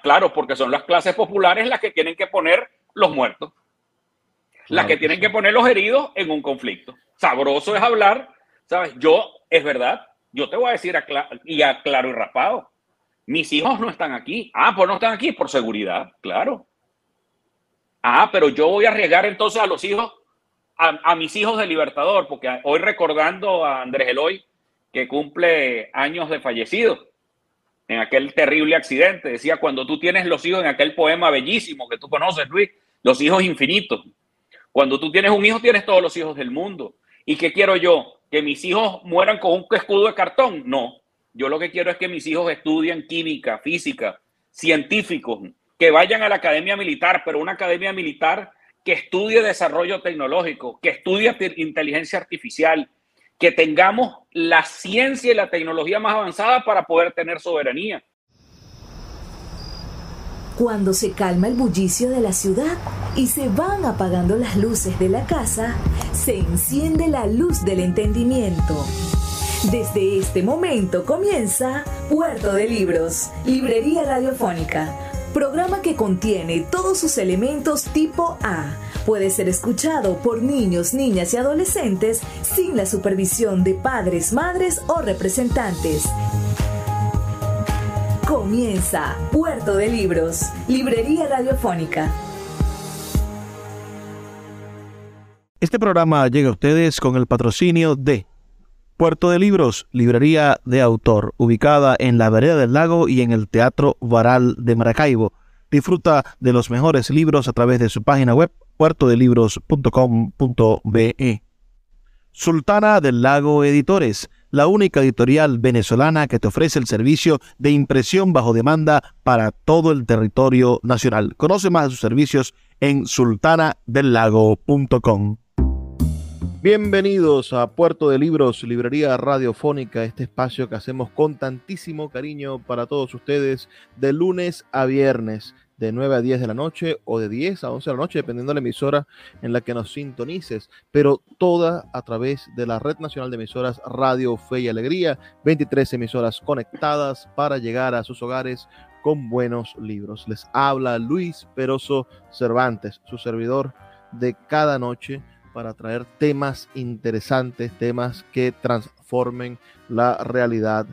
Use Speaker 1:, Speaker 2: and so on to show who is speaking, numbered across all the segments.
Speaker 1: claro, porque son las clases populares las que tienen que poner los muertos, las que tienen que poner los heridos en un conflicto. Sabroso es hablar, ¿sabes? Yo, es verdad, yo te voy a decir y a claro y raspado, mis hijos no están aquí. Ah, pues no están aquí por seguridad, claro. Ah, pero yo voy a arriesgar entonces a los hijos, a, mis hijos de Libertador, porque hoy recordando a Andrés Eloy, que cumple años de fallecido en aquel terrible accidente, decía, cuando tú tienes los hijos en aquel poema bellísimo que tú conoces, Luis, los hijos infinitos. Cuando tú tienes un hijo, tienes todos los hijos del mundo. ¿Y qué quiero yo? ¿Que mis hijos mueran con un escudo de cartón? No. Yo lo que quiero es que mis hijos estudien química, física, científicos, que vayan a la academia militar, pero una academia militar que estudie desarrollo tecnológico, que estudie inteligencia artificial, que tengamos la ciencia y la tecnología más avanzada para poder tener soberanía.
Speaker 2: Cuando se calma el bullicio de la ciudad y se van apagando las luces de la casa, se enciende la luz del entendimiento. Desde este momento comienza Puerto de Libros, Librería Radiofónica, programa que contiene todos sus elementos tipo A. Puede ser escuchado por niños, niñas y adolescentes sin la supervisión de padres, madres o representantes. Comienza Puerto de Libros, Librería Radiofónica.
Speaker 3: Este programa llega a ustedes con el patrocinio de Puerto de Libros, librería de autor, ubicada en la vereda del lago y en el Teatro Varal de Maracaibo. Disfruta de los mejores libros a través de su página web puertodelibros.com.be. Sultana del Lago Editores, la única editorial venezolana que te ofrece el servicio de impresión bajo demanda para todo el territorio nacional. Conoce más de sus servicios en sultanadelago.com. Bienvenidos a Puerto de Libros, Librería Radiofónica, este espacio que hacemos con tantísimo cariño para todos ustedes de lunes a viernes, de 9 a 10 de la noche o de 10 a 11 de la noche, dependiendo de la emisora en la que nos sintonices, pero toda a través de la Red Nacional de Emisoras Radio Fe y Alegría, 23 emisoras conectadas para llegar a sus hogares con buenos libros. Les habla Luis Peroso Cervantes, su servidor de cada noche para traer temas interesantes, temas que transformen la realidad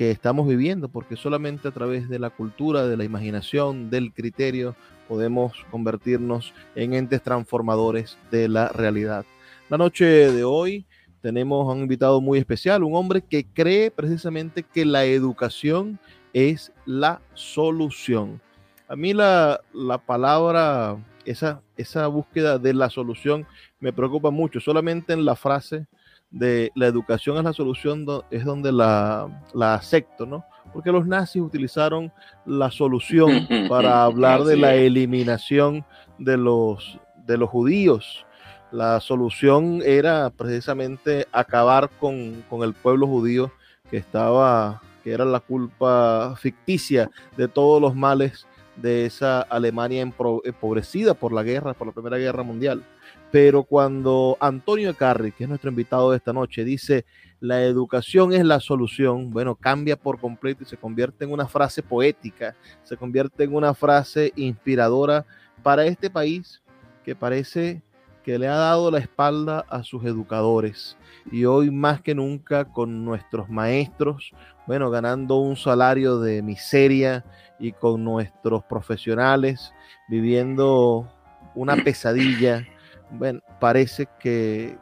Speaker 3: que estamos viviendo, porque solamente a través de la cultura, de la imaginación, del criterio, podemos convertirnos en entes transformadores de la realidad. La noche de hoy tenemos a un invitado muy especial, un hombre que cree precisamente que la educación es la solución. A mí la, la palabra, esa, esa búsqueda de la solución me preocupa mucho. Solamente en la frase de la educación es la solución es donde la, la acepto, ¿no? Porque los nazis utilizaron la solución para hablar de la eliminación de los, de los judíos. La solución era precisamente acabar con, con el pueblo judío que estaba, que era la culpa ficticia de todos los males de esa Alemania empobrecida por la guerra, por la Primera Guerra Mundial. Pero cuando Antonio Carri, que es nuestro invitado de esta noche, dice la educación es la solución, bueno, cambia por completo y se convierte en una frase poética, se convierte en una frase inspiradora para este país que parece que le ha dado la espalda a sus educadores. Y hoy más que nunca con nuestros maestros, bueno, ganando un salario de miseria y con nuestros profesionales viviendo una pesadilla bueno, parece que,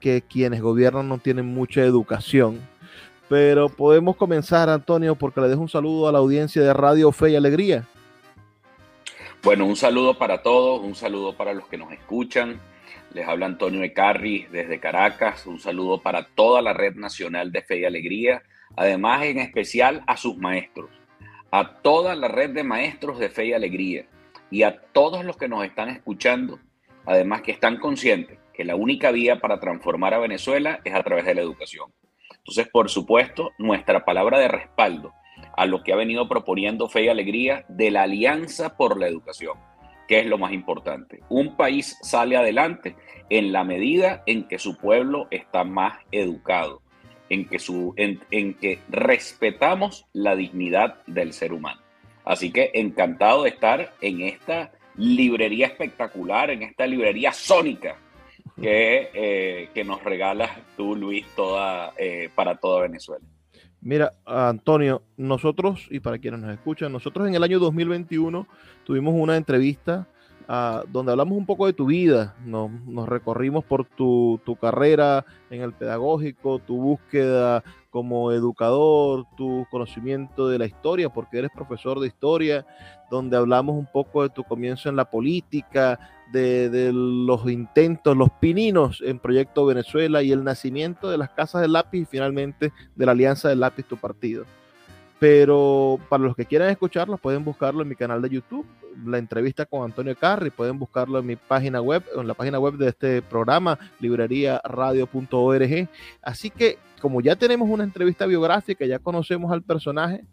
Speaker 3: que quienes gobiernan no tienen mucha educación. Pero podemos comenzar, Antonio, porque le dejo un saludo a la audiencia de Radio Fe y Alegría.
Speaker 1: Bueno, un saludo para todos, un saludo para los que nos escuchan. Les habla Antonio Ecarri desde Caracas. Un saludo para toda la Red Nacional de Fe y Alegría. Además, en especial a sus maestros, a toda la red de maestros de Fe y Alegría y a todos los que nos están escuchando Además que están conscientes que la única vía para transformar a Venezuela es a través de la educación. Entonces, por supuesto, nuestra palabra de respaldo a lo que ha venido proponiendo Fe y Alegría de la Alianza por la Educación, que es lo más importante. Un país sale adelante en la medida en que su pueblo está más educado, en que, su, en que respetamos la dignidad del ser humano. Así que encantado de estar en esta librería espectacular, en esta librería sónica que, eh, que nos regalas tú, Luis, toda, eh, para toda Venezuela.
Speaker 3: Mira, Antonio, nosotros, y para quienes nos escuchan, nosotros en el año 2021 tuvimos una entrevista uh, donde hablamos un poco de tu vida, nos, nos recorrimos por tu, carrera en el pedagógico, tu búsqueda como educador, tu conocimiento de la historia, porque eres profesor de historia, donde hablamos un poco de tu comienzo en la política, de, de, los intentos, los pininos en Proyecto Venezuela y el nacimiento de las casas del lápiz y finalmente de la Alianza del Lápiz, tu partido. Pero para los que quieran escucharlo, pueden buscarlo en mi canal de YouTube, la entrevista con Antonio Carri, pueden buscarlo en mi página web, en la página web de este programa, libreriaradio.org. Así que como ya tenemos una entrevista biográfica, ya conocemos al personaje,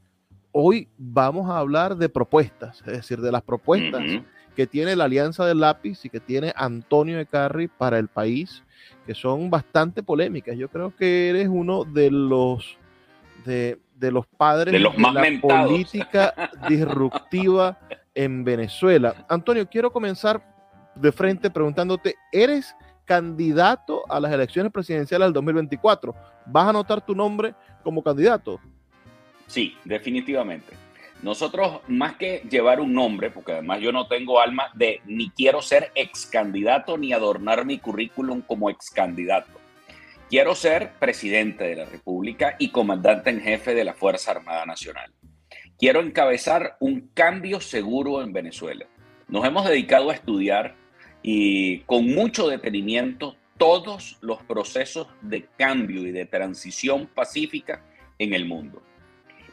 Speaker 3: hoy vamos a hablar de propuestas, es decir, de las propuestas. Uh -huh que tiene la Alianza del Lápiz y que tiene Antonio de Carri para el país, que son bastante polémicas. Yo creo que eres uno de los de, de los padres
Speaker 1: de, los
Speaker 3: de
Speaker 1: más
Speaker 3: la
Speaker 1: mentados.
Speaker 3: política disruptiva en Venezuela. Antonio, quiero comenzar de frente preguntándote, ¿eres candidato a las elecciones presidenciales del 2024? ¿Vas a anotar tu nombre como candidato?
Speaker 1: Sí, definitivamente. Nosotros, más que llevar un nombre, porque además yo no tengo alma de ni quiero ser ex candidato ni adornar mi currículum como ex candidato. Quiero ser presidente de la República y comandante en jefe de la Fuerza Armada Nacional. Quiero encabezar un cambio seguro en Venezuela. Nos hemos dedicado a estudiar y con mucho detenimiento todos los procesos de cambio y de transición pacífica en el mundo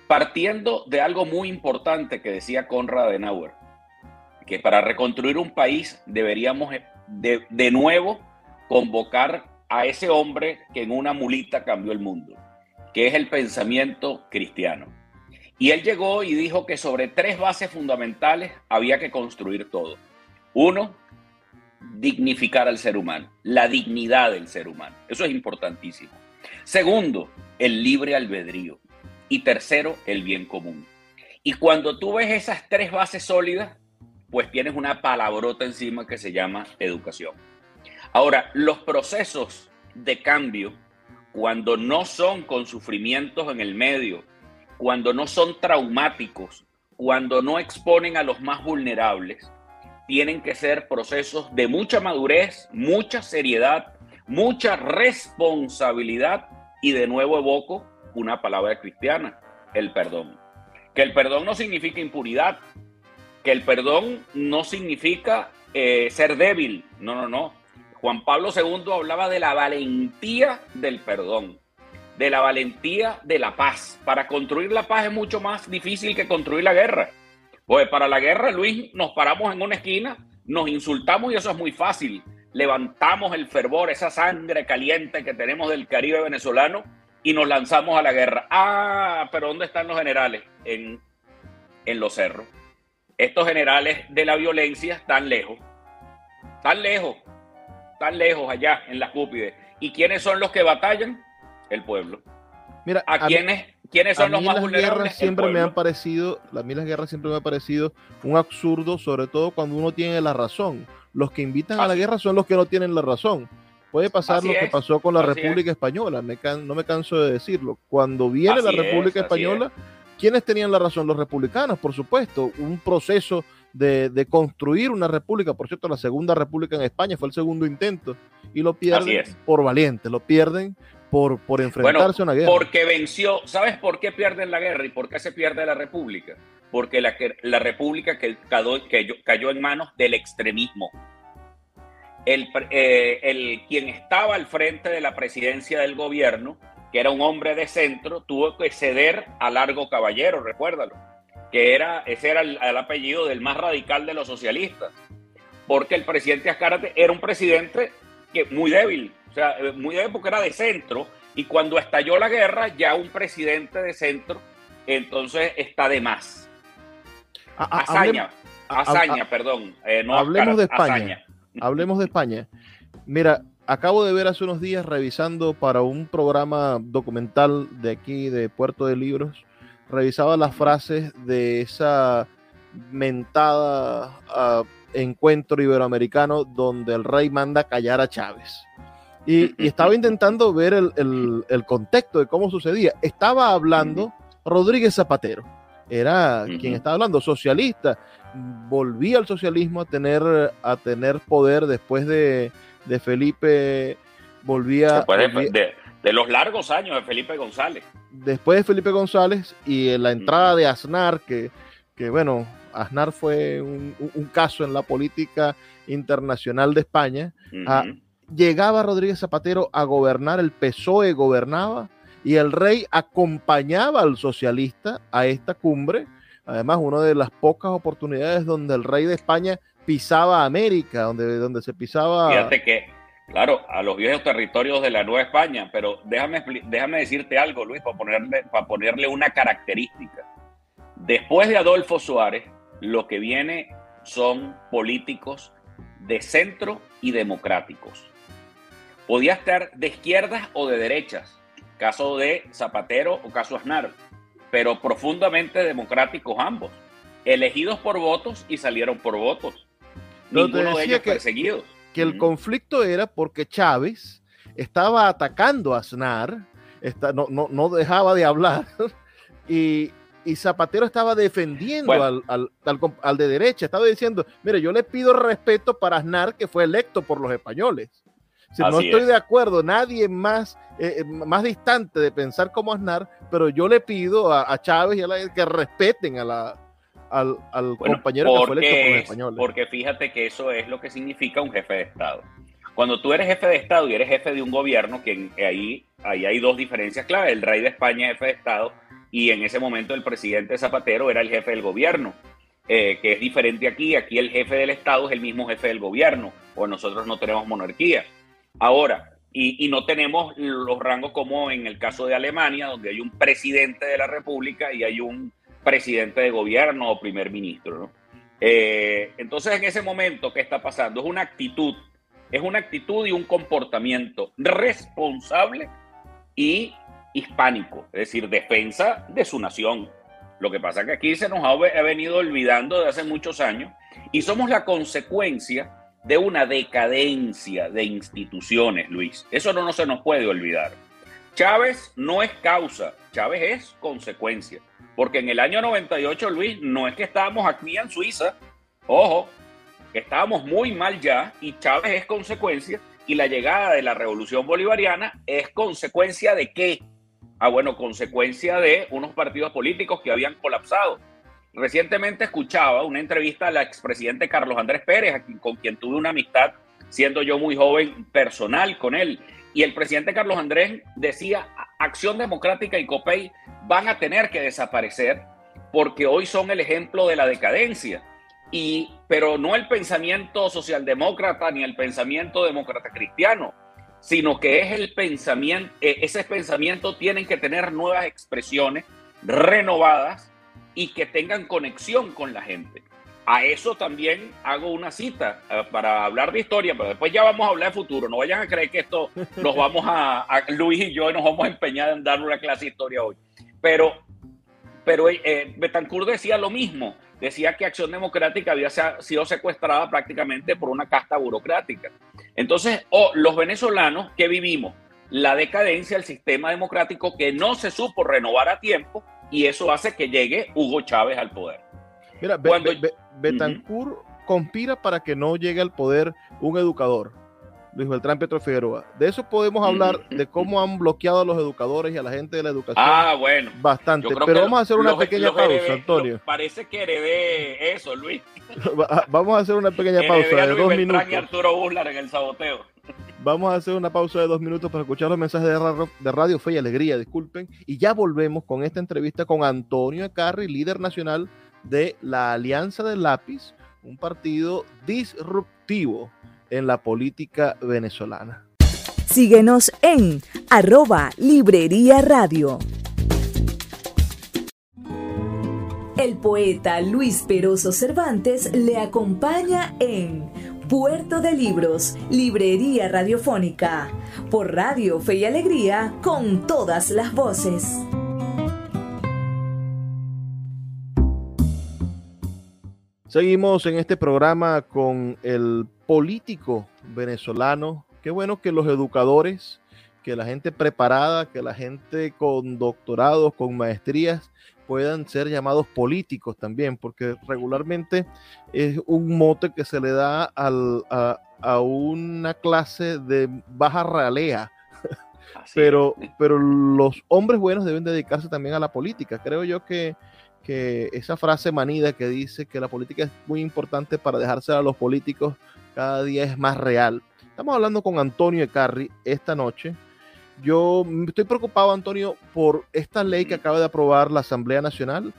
Speaker 1: partiendo de algo muy importante que decía Conrad Adenauer, que para reconstruir un país deberíamos de, de, nuevo convocar a ese hombre que en una mulita cambió el mundo, que es el pensamiento cristiano. Y él llegó y dijo que sobre tres bases fundamentales había que construir todo. Uno, dignificar al ser humano, la dignidad del ser humano. Eso es importantísimo. Segundo, el libre albedrío y tercero, el bien común. Y cuando tú ves esas tres bases sólidas, pues tienes una palabrota encima que se llama educación. Ahora, los procesos de cambio, cuando no son con sufrimientos en el medio, cuando no son traumáticos, cuando no exponen a los más vulnerables, tienen que ser procesos de mucha madurez, mucha seriedad, mucha responsabilidad y de nuevo evoco una palabra cristiana, el perdón. Que el perdón no significa impunidad, que el perdón no significa eh, ser débil, no, no, no. Juan Pablo II hablaba de la valentía del perdón, de la valentía de la paz. Para construir la paz es mucho más difícil que construir la guerra. Pues para la guerra, Luis, nos paramos en una esquina, nos insultamos y eso es muy fácil. Levantamos el fervor, esa sangre caliente que tenemos del Caribe venezolano y nos lanzamos a la guerra. Ah, pero ¿dónde están los generales? En, en los cerros. Estos generales de la violencia están lejos. Están lejos. Están lejos allá en las cúpides. ¿Y quiénes son los que batallan? El pueblo.
Speaker 3: Mira,
Speaker 1: ¿a, a quiénes, quiénes son los más
Speaker 3: las
Speaker 1: vulnerables?
Speaker 3: Guerras siempre me han parecido, a mí las guerras siempre me han parecido un absurdo, sobre todo cuando uno tiene la razón. Los que invitan a la guerra son los que no tienen la razón. Puede pasar
Speaker 1: Así
Speaker 3: lo que pasó con la
Speaker 1: así
Speaker 3: República
Speaker 1: es.
Speaker 3: Española, me can, no me canso de decirlo. Cuando viene la República
Speaker 1: es,
Speaker 3: Española, ¿quiénes tenían la razón? Los republicanos, por supuesto. Un proceso de, de, construir una república, por cierto, la segunda república en España fue el segundo intento, y lo pierden por valientes, lo pierden por, por enfrentarse
Speaker 1: bueno,
Speaker 3: a una guerra.
Speaker 1: Porque venció, ¿sabes por qué pierden la guerra y por qué se pierde la república? Porque la, la república que cayó en manos del extremismo el, eh, el, quien estaba al frente de la presidencia del gobierno, que era un hombre de centro, tuvo que ceder a Largo Caballero, recuérdalo, que era, ese era el, el apellido del más radical de los socialistas, porque el presidente Azcárate era un presidente que muy débil, o sea, muy débil porque era de centro, y cuando estalló la guerra, ya un presidente de centro, entonces está de más.
Speaker 3: A,
Speaker 1: hazaña, hazaña, perdón.
Speaker 3: Eh, no hablemos de España. Hazaña. Hablemos de España. Mira, acabo de ver hace unos días revisando para un programa documental de aquí de Puerto de Libros revisaba las frases de esa mentada uh, encuentro iberoamericano donde el rey manda callar a Chávez. Y, y estaba intentando ver el, el, el, contexto de cómo sucedía. Estaba hablando Rodríguez Zapatero, era quien estaba hablando, socialista. Volvía al socialismo a tener, a tener poder después de, de Felipe, volvía...
Speaker 1: Después de,
Speaker 3: volvía,
Speaker 1: de, de los largos años de Felipe González.
Speaker 3: Después de Felipe González y en la entrada de Aznar, que, que bueno, Aznar fue un, un, caso en la política internacional de España. Uh -huh. a, llegaba Rodríguez Zapatero a gobernar, el PSOE gobernaba y el rey acompañaba al socialista a esta cumbre. Además, una de las pocas oportunidades donde el rey de España pisaba América, donde, donde se pisaba.
Speaker 1: Fíjate que, claro, a los viejos territorios de la Nueva España, pero déjame, déjame decirte algo, Luis, para ponerle, para ponerle una característica. Después de Adolfo Suárez, lo que viene son políticos de centro y democráticos. Podía estar de izquierdas o de derechas, caso de Zapatero o caso Aznar, pero profundamente democráticos ambos, elegidos por votos y salieron por votos.
Speaker 3: No, Ninguno de ellos que, perseguidos. Que el conflicto era porque Chávez estaba atacando a Aznar, está, no, no, no dejaba de hablar, y, y Zapatero estaba defendiendo bueno. al, al, al, al, de derecha, estaba diciendo, mire, yo le pido respeto para Aznar, que fue electo por los españoles. Si no estoy es. de acuerdo, nadie más, eh, más distante de pensar como Aznar, pero yo le pido a, a Chávez y a la que respeten a la, al, al bueno, compañero que fue electo por los españoles.
Speaker 1: Porque fíjate que eso es lo que significa un jefe de Estado. Cuando tú eres jefe de Estado y eres jefe de un gobierno, que ahí, ahí hay dos diferencias claves. El rey de España es jefe de Estado y en ese momento el presidente Zapatero era el jefe del gobierno, eh, que es diferente aquí. Aquí el jefe del Estado es el mismo jefe del gobierno, o nosotros no tenemos monarquía. Ahora, y, y, no tenemos los rangos como en el caso de Alemania, donde hay un presidente de la República y hay un presidente de gobierno o primer ministro. Eh, entonces, en ese momento, ¿qué está pasando? Es una actitud, es una actitud y un comportamiento responsable y hispánico, es decir, defensa de su nación. Lo que pasa es que aquí se nos ha venido olvidando de hace muchos años y somos la consecuencia de una decadencia de instituciones, Luis. Eso no se nos puede olvidar. Chávez no es causa, Chávez es consecuencia. Porque en el año 98, Luis, no es que estábamos aquí en Suiza, ojo, estábamos muy mal ya y Chávez es consecuencia y la llegada de la revolución bolivariana es consecuencia de qué? Ah, bueno, consecuencia de unos partidos políticos que habían colapsado. Recientemente escuchaba una entrevista al expresidente Carlos Andrés Pérez, con quien tuve una amistad, siendo yo muy joven, personal con él. Y el presidente Carlos Andrés decía, Acción Democrática y COPEI van a tener que desaparecer porque hoy son el ejemplo de la decadencia. Y, pero no el pensamiento socialdemócrata ni el pensamiento demócrata cristiano, sino que es el pensamiento, ese pensamiento tienen que tener nuevas expresiones renovadas y que tengan conexión con la gente. A eso también hago una cita uh, para hablar de historia, pero después ya vamos a hablar de futuro. No vayan a creer que esto nos vamos a, a Luis y yo nos vamos a empeñar en dar una clase de historia hoy. Pero, pero eh, Betancourt decía lo mismo. Decía que Acción Democrática había sido secuestrada prácticamente por una casta burocrática. Entonces, oh, los venezolanos que vivimos la decadencia del sistema democrático que no se supo renovar a tiempo y eso hace que llegue Hugo Chávez al poder.
Speaker 3: Mira, Cuando, Be Be Betancourt uh -huh. conspira para que no llegue al poder un educador, Luis Beltrán Petro Figueroa. De eso podemos hablar, -huh. de cómo han bloqueado a los educadores y a la gente de la educación.
Speaker 1: Ah, bueno.
Speaker 3: Bastante. Pero vamos a hacer una pequeña pausa, heredé, Antonio.
Speaker 1: Parece que heredé eso, Luis.
Speaker 3: vamos a hacer una pequeña pausa de dos
Speaker 1: Beltrán
Speaker 3: minutos.
Speaker 1: Y Arturo en el saboteo.
Speaker 3: Vamos a hacer una pausa de dos minutos para escuchar los mensajes de Radio, de Radio Fe y Alegría, disculpen. Y ya volvemos con esta entrevista con Antonio Ecarri, líder nacional de la Alianza del Lápiz, un partido disruptivo en la política venezolana.
Speaker 2: Síguenos en arroba Librería Radio. El poeta Luis Peroso Cervantes le acompaña en Puerto de Libros, Librería Radiofónica, por Radio Fe y Alegría, con todas las voces.
Speaker 3: Seguimos en este programa con el político venezolano. Qué bueno que los educadores, que la gente preparada, que la gente con doctorados, con maestrías, puedan ser llamados políticos también, porque regularmente es un mote que se le da a, una clase de baja realea. pero, pero los hombres buenos deben dedicarse también a la política. Creo yo que que esa frase manida que dice que la política es muy importante para dejarse a los políticos cada día es más real. Estamos hablando con Antonio Ecarri esta noche. Yo estoy preocupado, Antonio, por esta ley que acaba de aprobar la Asamblea Nacional,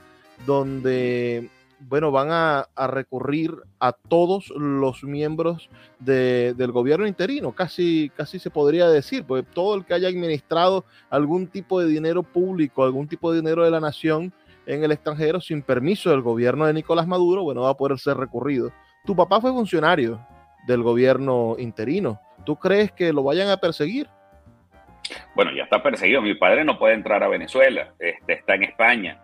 Speaker 3: donde, bueno, van a, recurrir a todos los miembros del gobierno interino, casi, casi se podría decir, porque todo el que haya administrado algún tipo de dinero público, algún tipo de dinero de la nación, en el extranjero sin permiso del gobierno de Nicolás Maduro, bueno, va a poder ser recurrido. Tu papá fue funcionario del gobierno interino. ¿Tú crees que lo vayan a perseguir?
Speaker 1: Bueno, ya está perseguido. Mi padre no puede entrar a Venezuela. Este, está en España.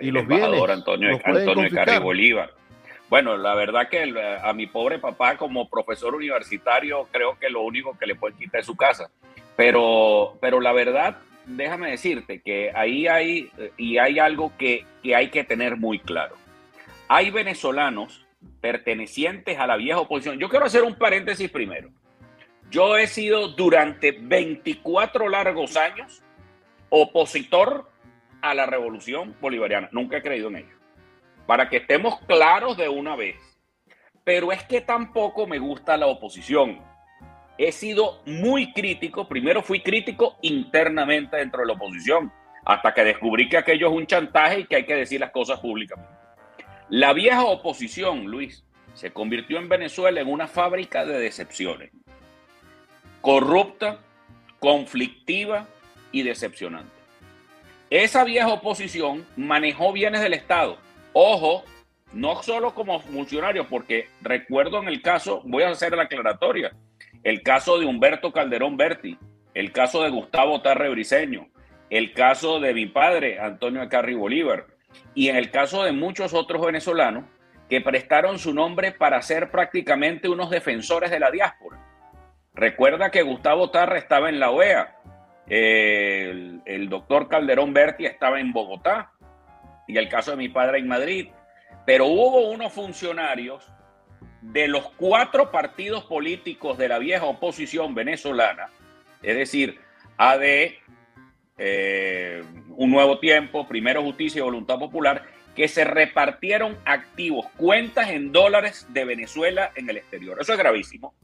Speaker 3: ¿Y los embajador
Speaker 1: Antonio, Antonio Carri Bolívar. Bueno, la verdad que a mi pobre papá como profesor universitario creo que lo único que le puede quitar es su casa. Pero, pero la verdad déjame decirte que ahí hay, y hay algo que, hay que tener muy claro. Hay venezolanos pertenecientes a la vieja oposición. Yo quiero hacer un paréntesis primero. Yo he sido durante 24 largos años opositor a la revolución bolivariana. Nunca he creído en ello. Para que estemos claros de una vez. Pero es que tampoco me gusta la oposición he sido muy crítico. Primero fui crítico internamente dentro de la oposición, hasta que descubrí que aquello es un chantaje y que hay que decir las cosas públicamente. La vieja oposición, Luis, se convirtió en Venezuela en una fábrica de decepciones. Corrupta, conflictiva y decepcionante. Esa vieja oposición manejó bienes del Estado. Ojo, no solo como funcionario, porque recuerdo en el caso, voy a hacer la aclaratoria, el caso de Humberto Calderón Berti, el caso de Gustavo Tarre Briceño, el caso de mi padre, Antonio Carri Bolívar, y en el caso de muchos otros venezolanos que prestaron su nombre para ser prácticamente unos defensores de la diáspora. Recuerda que Gustavo Tarre estaba en la OEA, el, el doctor Calderón Berti estaba en Bogotá, y el caso de mi padre en Madrid, pero hubo unos funcionarios de los cuatro partidos políticos de la vieja oposición venezolana, es decir, AD, eh, Un Nuevo Tiempo, Primero Justicia y Voluntad Popular, que se repartieron activos, cuentas en dólares de Venezuela en el exterior. Eso es gravísimo.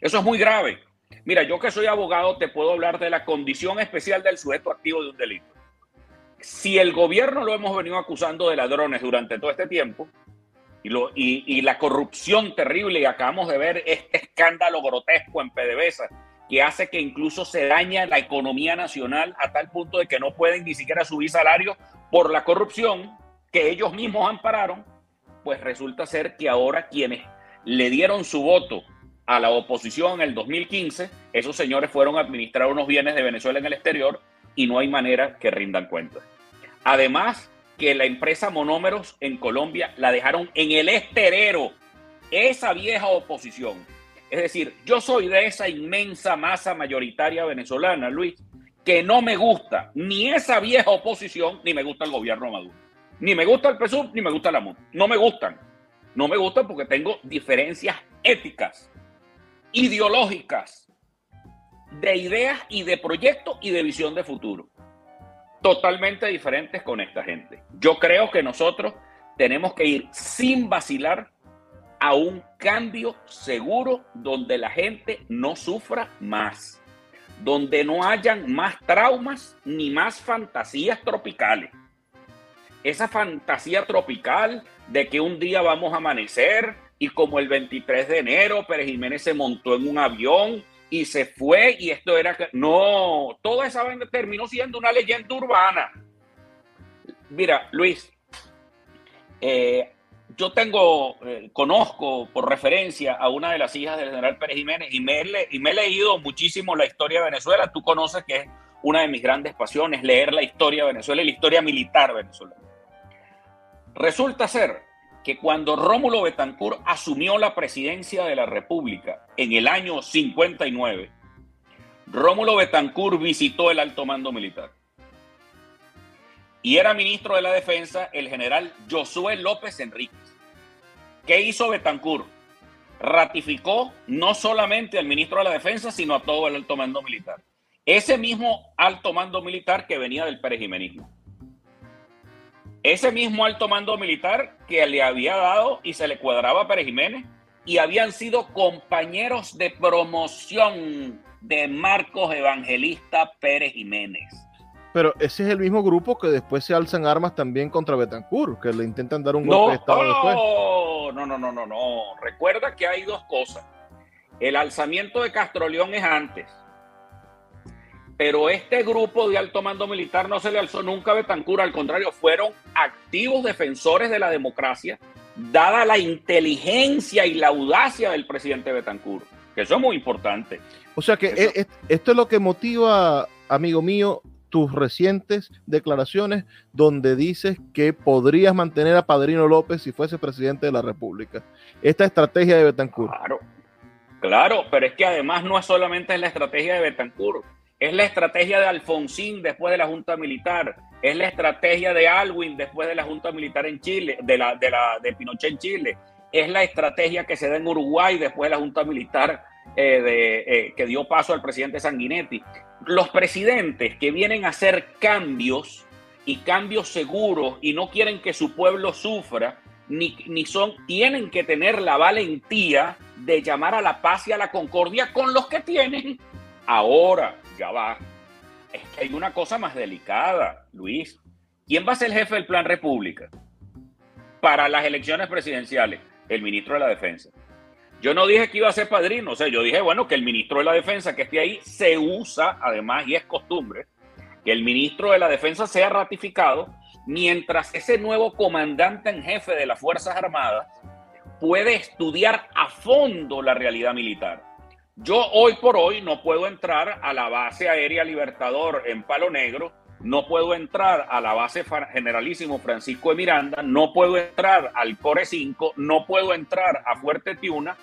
Speaker 1: Eso es muy grave. Mira, yo que soy abogado te puedo hablar de la condición especial del sujeto activo de un delito. Si el gobierno lo hemos venido acusando de ladrones durante todo este tiempo, y, la corrupción terrible, y acabamos de ver este escándalo grotesco en PDVSA, que hace que incluso se daña la economía nacional a tal punto de que no pueden ni siquiera subir salarios por la corrupción que ellos mismos ampararon, pues resulta ser que ahora quienes le dieron su voto a la oposición en el 2015, esos señores fueron a administrar unos bienes de Venezuela en el exterior y no hay manera que rindan cuentas. Además, que la empresa Monómeros en Colombia la dejaron en el esterero, esa vieja oposición. Es decir, yo soy de esa inmensa masa mayoritaria venezolana, Luis, que no me gusta ni esa vieja oposición, ni me gusta el gobierno Maduro. Ni me gusta el PSUV, ni me gusta la MUD. No me gustan. No me gustan porque tengo diferencias éticas, ideológicas, de ideas y de proyectos y de visión de futuro totalmente diferentes con esta gente. Yo creo que nosotros tenemos que ir sin vacilar a un cambio seguro donde la gente no sufra más, donde no hayan más traumas ni más fantasías tropicales. Esa fantasía tropical de que un día vamos a amanecer y como el 23 de enero Pérez Jiménez se montó en un avión y se fue y esto era... No, toda esa vaina terminó siendo una leyenda urbana. Mira, Luis, eh, yo tengo, eh, conozco por referencia a una de las hijas del general Pérez Jiménez y me, y me he leído muchísimo la historia de Venezuela. Tú conoces que es una de mis grandes pasiones, leer la historia de Venezuela y la historia militar venezolana. Resulta ser que cuando Rómulo Betancourt asumió la presidencia de la República en el año 59, Rómulo Betancourt visitó el alto mando militar. Y era ministro de la Defensa el general Josué López Enríquez. ¿Qué hizo Betancourt? Ratificó no solamente al ministro de la Defensa, sino a todo el alto mando militar. Ese mismo alto mando militar que venía del perejimenismo. Ese mismo alto mando militar que le había dado y se le cuadraba a Pérez Jiménez y habían sido compañeros de promoción de Marcos Evangelista Pérez Jiménez.
Speaker 3: Pero ese es el mismo grupo que después se alzan armas también contra Betancourt, que le intentan dar un golpe de Estado
Speaker 1: no,
Speaker 3: después.
Speaker 1: No, no, no, no, no. Recuerda que hay dos cosas. El alzamiento de Castroleón es antes. Pero este grupo de alto mando militar no se le alzó nunca a Betancourt, al contrario, fueron activos defensores de la democracia, dada la inteligencia y la audacia del presidente Betancourt, que eso es muy importante.
Speaker 3: O sea que
Speaker 1: Eso-
Speaker 3: e- esto es lo que motiva, amigo mío, tus recientes declaraciones donde dices que podrías mantener a Padrino López si fuese presidente de la República. Esta estrategia de Betancourt.
Speaker 1: Claro, claro, pero es que además no es solamente la estrategia de Betancourt, es la estrategia de Alfonsín después de la Junta Militar, es la estrategia de Alwin después de la Junta Militar en Chile, de la de Pinochet en Chile, es la estrategia que se da en Uruguay después de la Junta Militar eh, eh, que dio paso al presidente Sanguinetti. Los presidentes que vienen a hacer cambios y cambios seguros y no quieren que su pueblo sufra, ni, ni son, tienen que tener la valentía de llamar a la paz y a la concordia con los que tienen. Ahora, ya va. Es que hay una cosa más delicada, Luis. ¿Quién va a ser el jefe del Plan República para las elecciones presidenciales? El ministro de la Defensa. Yo no dije que iba a ser padrino, o sea, yo dije, bueno, que el ministro de la Defensa que esté ahí se usa, además, y es costumbre, que el ministro de la Defensa sea ratificado mientras ese nuevo comandante en jefe de las Fuerzas Armadas puede estudiar a fondo la realidad militar. Yo hoy por hoy no puedo entrar a la base aérea Libertador en Palo Negro, no puedo entrar a la base Generalísimo Francisco de Miranda, no puedo entrar al Core 5, no puedo entrar a Fuerte Tiuna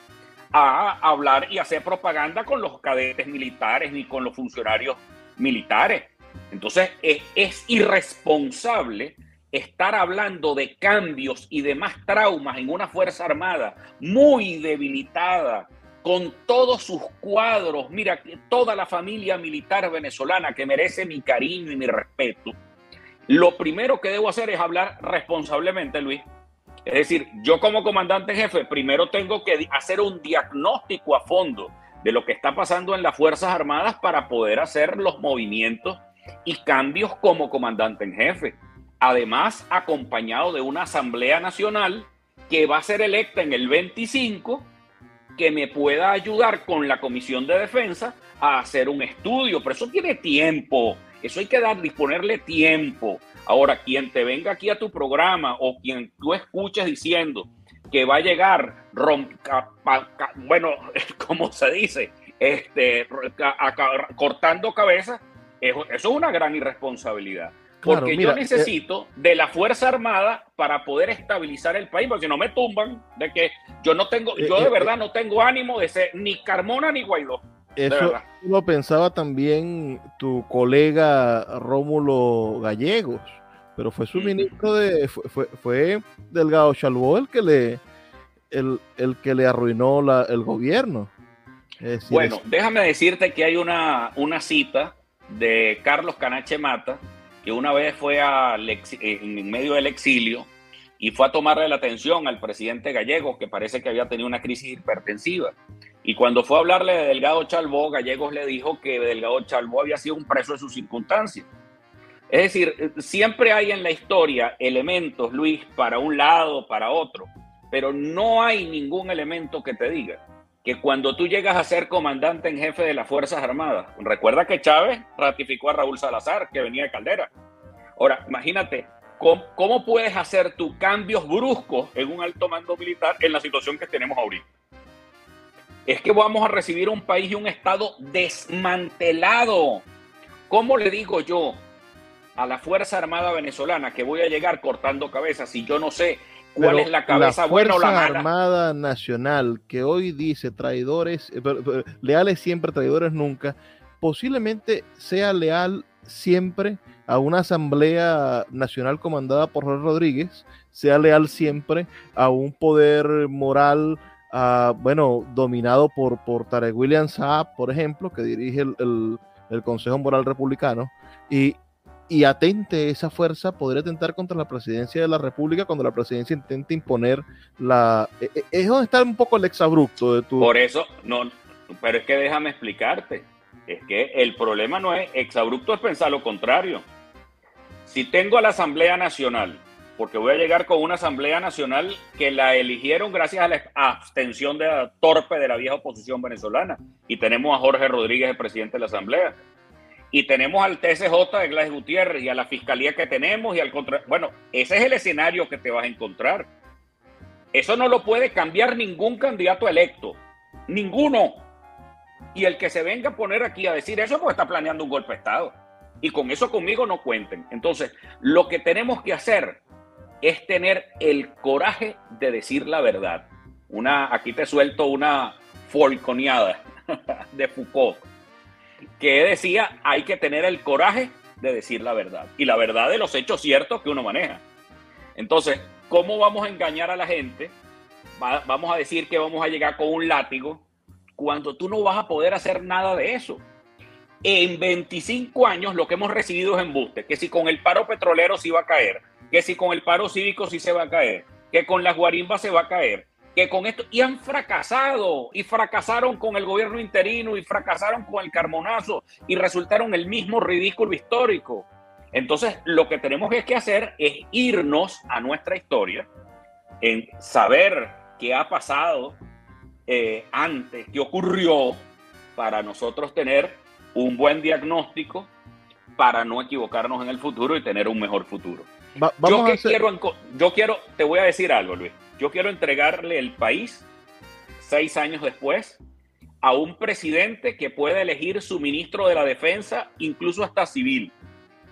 Speaker 1: a hablar y hacer propaganda con los cadetes militares ni con los funcionarios militares. Entonces es, es irresponsable estar hablando de cambios y de más traumas en una Fuerza Armada muy debilitada, con todos sus cuadros, mira, toda la familia militar venezolana que merece mi cariño y mi respeto, lo primero que debo hacer es hablar responsablemente, Luis. Es decir, yo como comandante jefe, primero tengo que hacer un diagnóstico a fondo de lo que está pasando en las Fuerzas Armadas para poder hacer los movimientos y cambios como comandante en jefe. Además, acompañado de una Asamblea Nacional que va a ser electa en el 25 que me pueda ayudar con la Comisión de Defensa a hacer un estudio, pero eso tiene tiempo, eso hay que dar, disponerle tiempo. Ahora, quien te venga aquí a tu programa o quien tú escuches diciendo que va a llegar, rom- ca- pa- bueno, como se dice, este, cortando cabezas, eso es una gran irresponsabilidad.
Speaker 3: Claro,
Speaker 1: Porque
Speaker 3: mira,
Speaker 1: yo necesito de la Fuerza Armada para poder estabilizar el país, porque si no me tumban, de que yo no tengo,
Speaker 3: Eh,
Speaker 1: yo de
Speaker 3: eh,
Speaker 1: verdad no tengo ánimo de ser ni Carmona ni Guaidó.
Speaker 3: Eso lo pensaba también tu colega Rómulo Gallegos, pero fue su ministro de, fue, fue, fue Delgado Chalbó el que le, el, el que le arruinó la- el gobierno. Decir,
Speaker 1: Bueno,
Speaker 3: es-
Speaker 1: déjame decirte que hay una, una cita de Carlos Canache Mata, que una vez fue al ex- en medio del exilio y fue a tomarle la atención al presidente Gallegos, que parece que había tenido una crisis hipertensiva. Y cuando fue a hablarle de Delgado Chalbó, Gallegos le dijo que Delgado Chalbó había sido un preso de sus circunstancias. Es decir, eh, siempre hay en la historia elementos, Luis, para un lado, para otro, pero no hay ningún elemento que te diga que cuando tú llegas a ser comandante en jefe de las Fuerzas Armadas, recuerda que Chávez ratificó a Raúl Salazar, que venía de Caldera. Ahora, imagínate, ¿cómo, puedes hacer tus cambios bruscos en un alto mando militar en la situación que tenemos ahorita? Es que vamos a recibir un país y un Estado desmantelado. ¿Cómo le digo yo a la Fuerza Armada venezolana que voy a llegar cortando cabezas si yo no sé cuál es la cabeza buena o la mala.
Speaker 3: Armada Nacional que hoy dice traidores, eh, leales siempre, traidores nunca, posiblemente sea leal siempre a una Asamblea Nacional comandada por Jorge Rodríguez, sea leal siempre a un poder moral, bueno, dominado por, por Tarek William Saab, por ejemplo, que dirige el, el Consejo Moral Republicano, y, y atente esa fuerza poder atentar contra la presidencia de la República cuando la presidencia intenta imponer la... E, e, es donde está un poco el exabrupto de tu...
Speaker 1: Por eso, no, pero es que déjame explicarte, es que el problema no es exabrupto, es pensar lo contrario. Si tengo a la Asamblea Nacional, porque voy a llegar con una Asamblea Nacional que la eligieron gracias a la abstención de la torpe de la vieja oposición venezolana, y tenemos a Jorge Rodríguez, el presidente de la Asamblea y tenemos al TSJ de Gladys Gutiérrez y a la fiscalía que tenemos y al contra... Bueno, ese es el escenario que te vas a encontrar. Eso no lo puede cambiar ningún candidato electo. Ninguno. Y el que se venga a poner aquí a decir eso, pues está planeando un golpe de Estado. Y con eso conmigo no cuenten. Entonces, lo que tenemos que hacer es tener el coraje de decir la verdad. Una, aquí te suelto una folconeada de Foucault que decía, hay que tener el coraje de decir la verdad y la verdad de los hechos ciertos que uno maneja. Entonces, ¿cómo vamos a engañar a la gente? vamos a decir que vamos a llegar con un látigo cuando tú no vas a poder hacer nada de eso. En 25 años lo que hemos recibido es embuste, que si con el paro petrolero se va a caer, que si con el paro cívico sí se va a caer, que con las guarimbas se va a caer, que con esto, y han fracasado, y fracasaron con el gobierno interino, y fracasaron con el carmonazo, y resultaron el mismo ridículo histórico. Entonces, lo que tenemos que hacer es irnos a nuestra historia, en saber qué ha pasado eh, antes, qué ocurrió, para nosotros tener un buen diagnóstico, para no equivocarnos en el futuro y tener un mejor futuro. yo, quiero, yo quiero, te voy a decir algo, Luis yo quiero entregarle el país seis años después a un presidente que pueda elegir su ministro de la defensa, incluso hasta civil,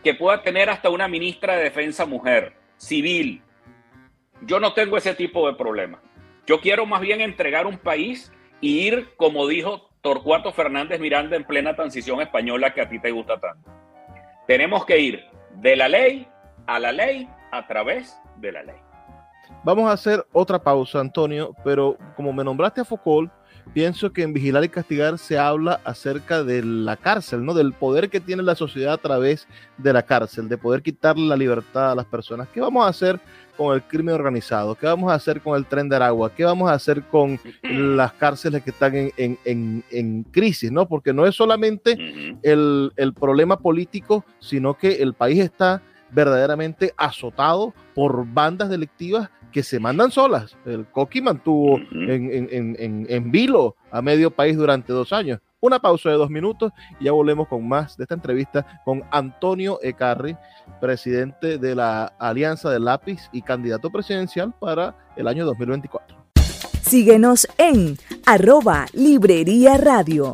Speaker 1: que pueda tener hasta una ministra de defensa mujer, civil. Yo no tengo ese tipo de problema. Yo quiero más bien entregar un país y ir, como dijo Torcuato Fernández Miranda en plena transición española que a ti te gusta tanto. Tenemos que ir de la ley a la ley a través de la ley.
Speaker 3: Vamos a hacer otra pausa, Antonio, pero como me nombraste a Foucault, pienso que en Vigilar y Castigar se habla acerca de la cárcel, ¿no? Del poder que tiene la sociedad a través de la cárcel, de poder quitarle la libertad a las personas. ¿Qué vamos a hacer con el crimen organizado? ¿Qué vamos a hacer con el tren de Aragua? ¿Qué vamos a hacer con las cárceles que están en, crisis, ¿no? Porque no es solamente el, el problema político, sino que el país está verdaderamente azotado por bandas delictivas que se mandan solas. El Coqui mantuvo en, vilo a medio país durante dos años. Una pausa de dos minutos y ya volvemos con más de esta entrevista con Antonio Ecarri, presidente de la Alianza del Lápiz y candidato presidencial para el año 2024.
Speaker 2: Síguenos en arroba Librería Radio.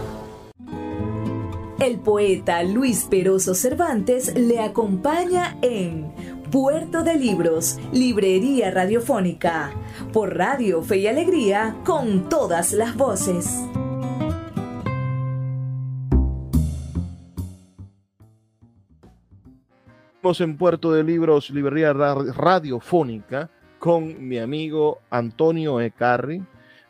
Speaker 2: El poeta Luis Peroso Cervantes le acompaña en Puerto de Libros, Librería Radiofónica, por Radio Fe y Alegría, con todas las voces.
Speaker 3: Estamos en Puerto de Libros, Librería Radiofónica, con mi amigo Antonio Ecarri,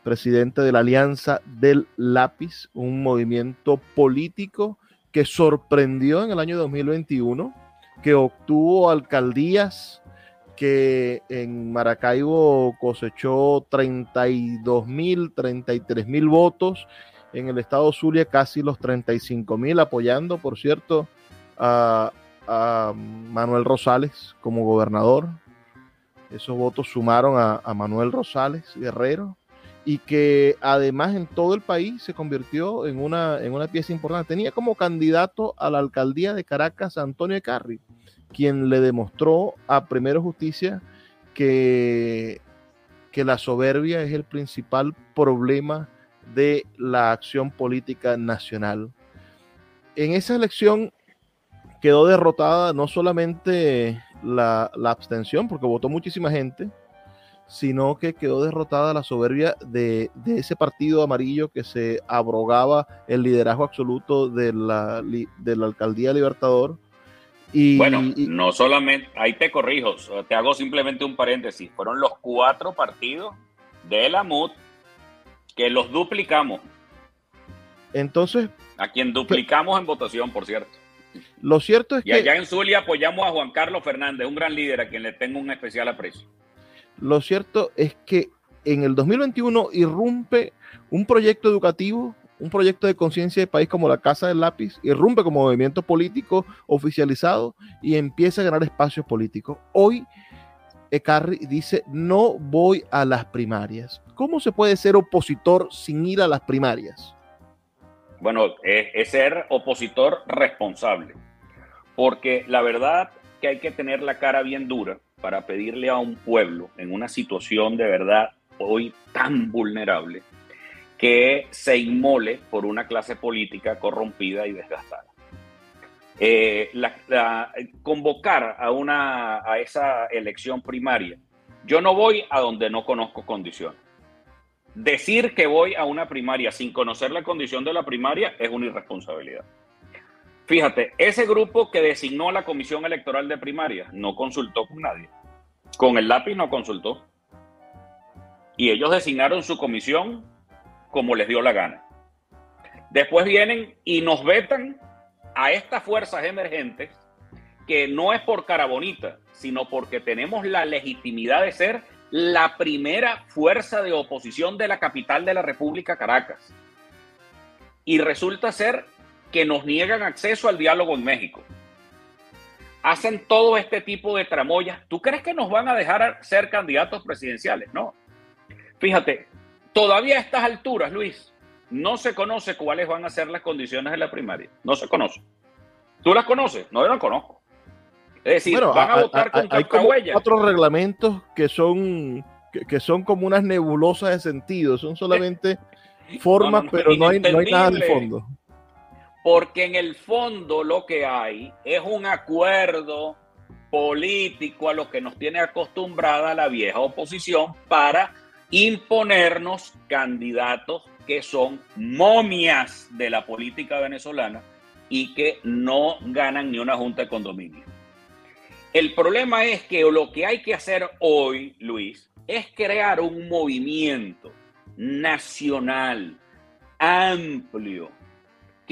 Speaker 3: presidente de la Alianza del Lápiz, un movimiento político que sorprendió en el año 2021, que obtuvo alcaldías que en Maracaibo cosechó 32 mil, 33 mil votos, en el estado Zulia casi los 35 mil, apoyando, por cierto, a, a, Manuel Rosales como gobernador. Esos votos sumaron a, a Manuel Rosales Guerrero y que además en todo el país se convirtió en una, en una pieza importante. Tenía como candidato a la alcaldía de Caracas Antonio Carri, quien le demostró a Primero Justicia que, que la soberbia es el principal problema de la acción política nacional. En esa elección quedó derrotada no solamente la, la abstención, porque votó muchísima gente, sino que quedó derrotada la soberbia de, de, ese partido amarillo que se abrogaba el liderazgo absoluto de la, de la alcaldía Libertador.
Speaker 1: Y, bueno, no solamente, ahí te corrijo, te hago simplemente un paréntesis, fueron los cuatro partidos de la MUD que los duplicamos.
Speaker 3: Entonces...
Speaker 1: A quien duplicamos en votación, por cierto.
Speaker 3: Lo cierto es
Speaker 1: y que... Y allá en Zulia apoyamos a Juan Carlos Fernández, un gran líder a quien le tengo un especial aprecio.
Speaker 3: Lo cierto es que en el 2021 irrumpe un proyecto educativo, un proyecto de conciencia de país como la Casa del Lápiz, irrumpe como movimiento político oficializado y empieza a ganar espacios políticos. Hoy, Ecarri dice, no voy a las primarias. ¿Cómo se puede ser opositor sin ir a las primarias?
Speaker 1: Bueno, es, es ser opositor responsable, porque la verdad que hay que tener la cara bien dura para pedirle a un pueblo en una situación de verdad hoy tan vulnerable que se inmole por una clase política corrompida y desgastada. Eh, convocar a, una, a esa elección primaria, yo no voy a donde no conozco condiciones. Decir que voy a una primaria sin conocer la condición de la primaria es una irresponsabilidad. Fíjate, ese grupo que designó la comisión electoral de primaria no consultó con nadie. Con el lápiz no consultó. Y ellos designaron su comisión como les dio la gana. Después vienen y nos vetan a estas fuerzas emergentes que no es por cara bonita, sino porque tenemos la legitimidad de ser la primera fuerza de oposición de la capital de la República, Caracas. Y resulta ser que nos niegan acceso al diálogo en México. Hacen todo este tipo de tramoyas. ¿Tú crees que nos van a dejar ser candidatos presidenciales? No. Fíjate, todavía a estas alturas, Luis, no se conoce cuáles van a ser las condiciones de la primaria. No se conoce. ¿Tú las conoces? No, yo no conozco. Es decir, van a, votar con
Speaker 3: hay otros reglamentos que son que, que, son como unas nebulosas de sentido, son solamente formas, no, no, pero no hay, no hay nada de fondo
Speaker 1: porque en el fondo lo que hay es un acuerdo político a lo que nos tiene acostumbrada la vieja oposición para imponernos candidatos que son momias de la política venezolana y que no ganan ni una junta de condominio. El problema es que lo que hay que hacer hoy, Luis, es crear un movimiento nacional amplio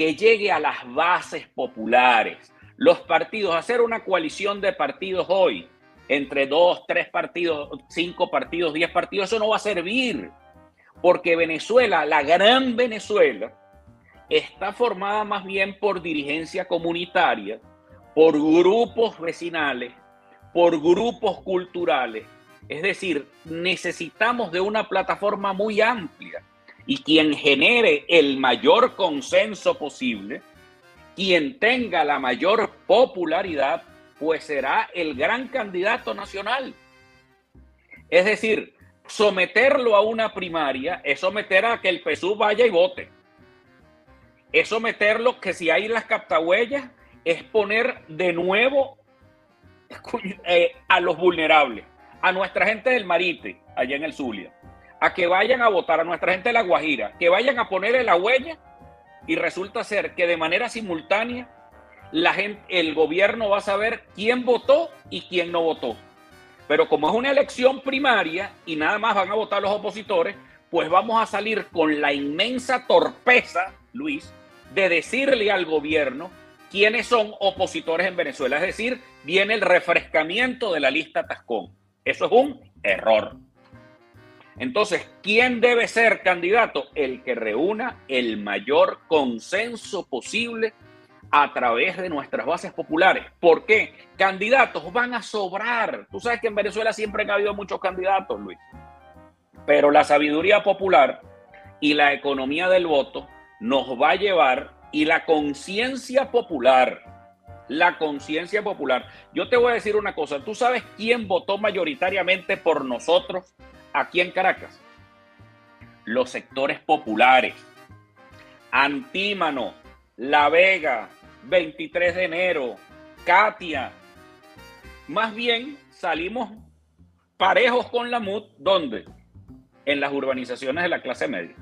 Speaker 1: que llegue a las bases populares. Los partidos, hacer una coalición de partidos hoy, entre dos, tres partidos, cinco partidos, diez partidos, eso no va a servir. Porque Venezuela, la gran Venezuela, está formada más bien por dirigencia comunitaria, por grupos vecinales, por grupos culturales. Es decir, necesitamos de una plataforma muy amplia y quien genere el mayor consenso posible, quien tenga la mayor popularidad, pues será el gran candidato nacional. Es decir, someterlo a una primaria es someter a que el PSUV vaya y vote. Es someterlo que si hay las captahuellas, es poner de nuevo eh, a los vulnerables, a nuestra gente del Marite, allá en el Zulia a que vayan a votar a nuestra gente de La Guajira, que vayan a ponerle la huella y resulta ser que de manera simultánea la gente, el gobierno va a saber quién votó y quién no votó. Pero como es una elección primaria y nada más van a votar los opositores, pues vamos a salir con la inmensa torpeza, Luis, de decirle al gobierno quiénes son opositores en Venezuela. Es decir, viene el refrescamiento de la lista Tascón. Eso es un error. Entonces, ¿quién debe ser candidato? El que reúna el mayor consenso posible a través de nuestras bases populares. ¿Por qué? Candidatos van a sobrar. Tú sabes que en Venezuela siempre han habido muchos candidatos, Luis. Pero la sabiduría popular y la economía del voto nos va a llevar y la conciencia popular, la conciencia popular. Yo te voy a decir una cosa, ¿tú sabes quién votó mayoritariamente por nosotros aquí en Caracas? Los sectores populares. Antímano, La Vega, 23 de enero, Katia. Más bien salimos parejos con la MUD, ¿dónde? En las urbanizaciones de la clase media.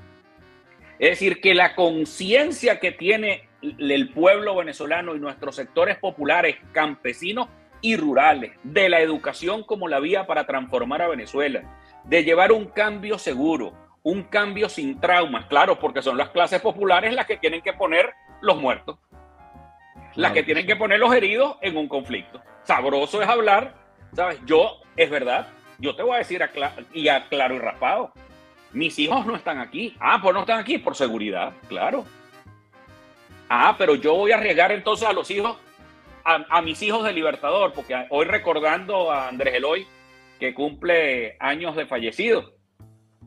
Speaker 1: Es decir, que la conciencia que tiene el pueblo venezolano y nuestros sectores populares, campesinos y rurales, de la educación como la vía para transformar a Venezuela, de llevar un cambio seguro, un cambio sin traumas, claro, porque son las clases populares las que tienen que poner los muertos, las que tienen que poner los heridos en un conflicto. Sabroso es hablar, ¿sabes? Yo, es verdad, yo te voy a decir y a claro y raspado, mis hijos no están aquí. Ah, pues no están aquí por seguridad, claro. Ah, pero yo voy a arriesgar entonces a los hijos, a, mis hijos de Libertador, porque hoy recordando a Andrés Eloy, que cumple años de fallecido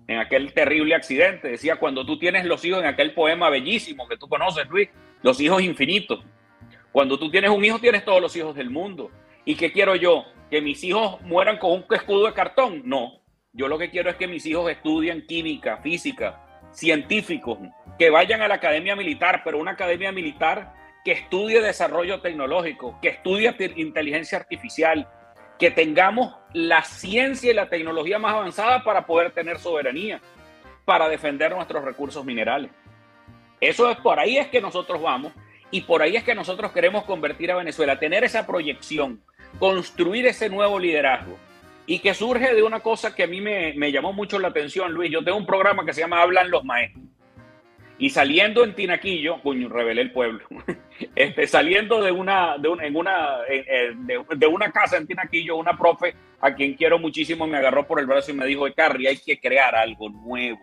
Speaker 1: en aquel terrible accidente. Decía, cuando tú tienes los hijos en aquel poema bellísimo que tú conoces, Luis, los hijos infinitos. Cuando tú tienes un hijo, tienes todos los hijos del mundo. ¿Y qué quiero yo? ¿Que mis hijos mueran con un escudo de cartón? No. Yo lo que quiero es que mis hijos estudien química, física, científicos, que vayan a la academia militar, pero una academia militar que estudie desarrollo tecnológico, que estudie inteligencia artificial, que tengamos la ciencia y la tecnología más avanzada para poder tener soberanía, para defender nuestros recursos minerales. Eso es por ahí es que nosotros vamos y por ahí es que nosotros queremos convertir a Venezuela, tener esa proyección, construir ese nuevo liderazgo y que surge de una cosa que a mí me, llamó mucho la atención, Luis. Yo tengo un programa que se llama Hablan los Maestros. Y saliendo en Tinaquillo, coño, revelé el pueblo, este, saliendo de una, de, en una, de, una casa en Tinaquillo, una profe a quien quiero muchísimo me agarró por el brazo y me dijo, Carrie, hay que crear algo nuevo.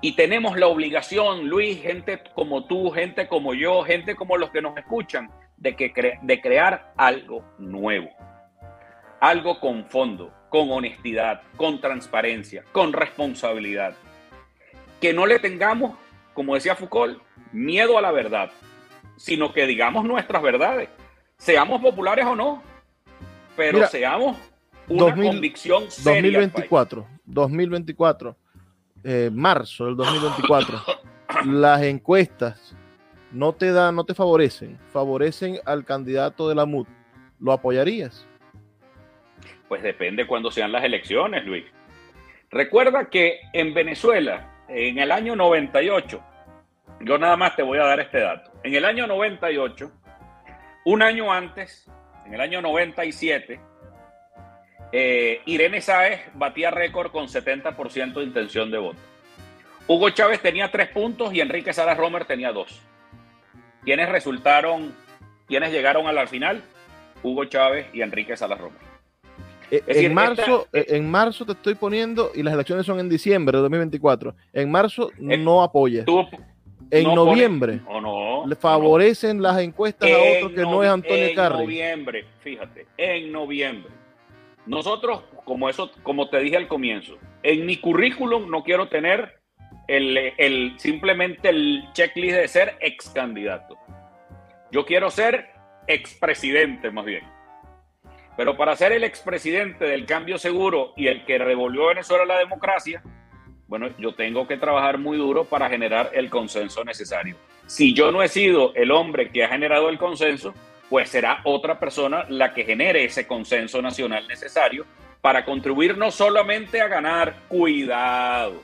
Speaker 1: Y tenemos la obligación, Luis, gente como tú, gente como yo, gente como los que nos escuchan, de, que de crear algo nuevo algo con fondo, con honestidad, con transparencia, con responsabilidad. Que no le tengamos, como decía Foucault, miedo a la verdad, sino que digamos nuestras verdades, seamos populares o no, pero seamos una convicción
Speaker 3: seria. 2024, 2024, eh, marzo del 2024, las encuestas no te dan, no te favorecen, favorecen al candidato de la MUD. ¿Lo apoyarías?
Speaker 1: Pues depende cuándo sean las elecciones, Luis. Recuerda que en Venezuela, en el año 98, yo nada más te voy a dar este dato. En el año 98, un año antes, en el año 97, eh, Irene Sáez batía récord con 70% de intención de voto. Hugo Chávez tenía tres puntos y Enrique Salas Romer tenía dos. ¿Quiénes resultaron, quiénes llegaron a la final? Hugo Chávez y Enrique Salas Romer.
Speaker 3: Eh, en, marzo, eh, en marzo te estoy poniendo, y las elecciones son en diciembre de 2024. En marzo eh, no apoya. en noviembre le favorecen las encuestas a otro que no es Antonio Carri.
Speaker 1: En noviembre, fíjate, en noviembre. Nosotros, como eso, como te dije al comienzo, en mi currículum no quiero tener el, el simplemente el checklist de ser ex candidato. Yo quiero ser expresidente más bien. Pero para ser el expresidente del cambio seguro y el que revolvió Venezuela la democracia, bueno, yo tengo que trabajar muy duro para generar el consenso necesario. Si yo no he sido el hombre que ha generado el consenso, pues será otra persona la que genere ese consenso nacional necesario para contribuir no solamente a ganar, cuidado.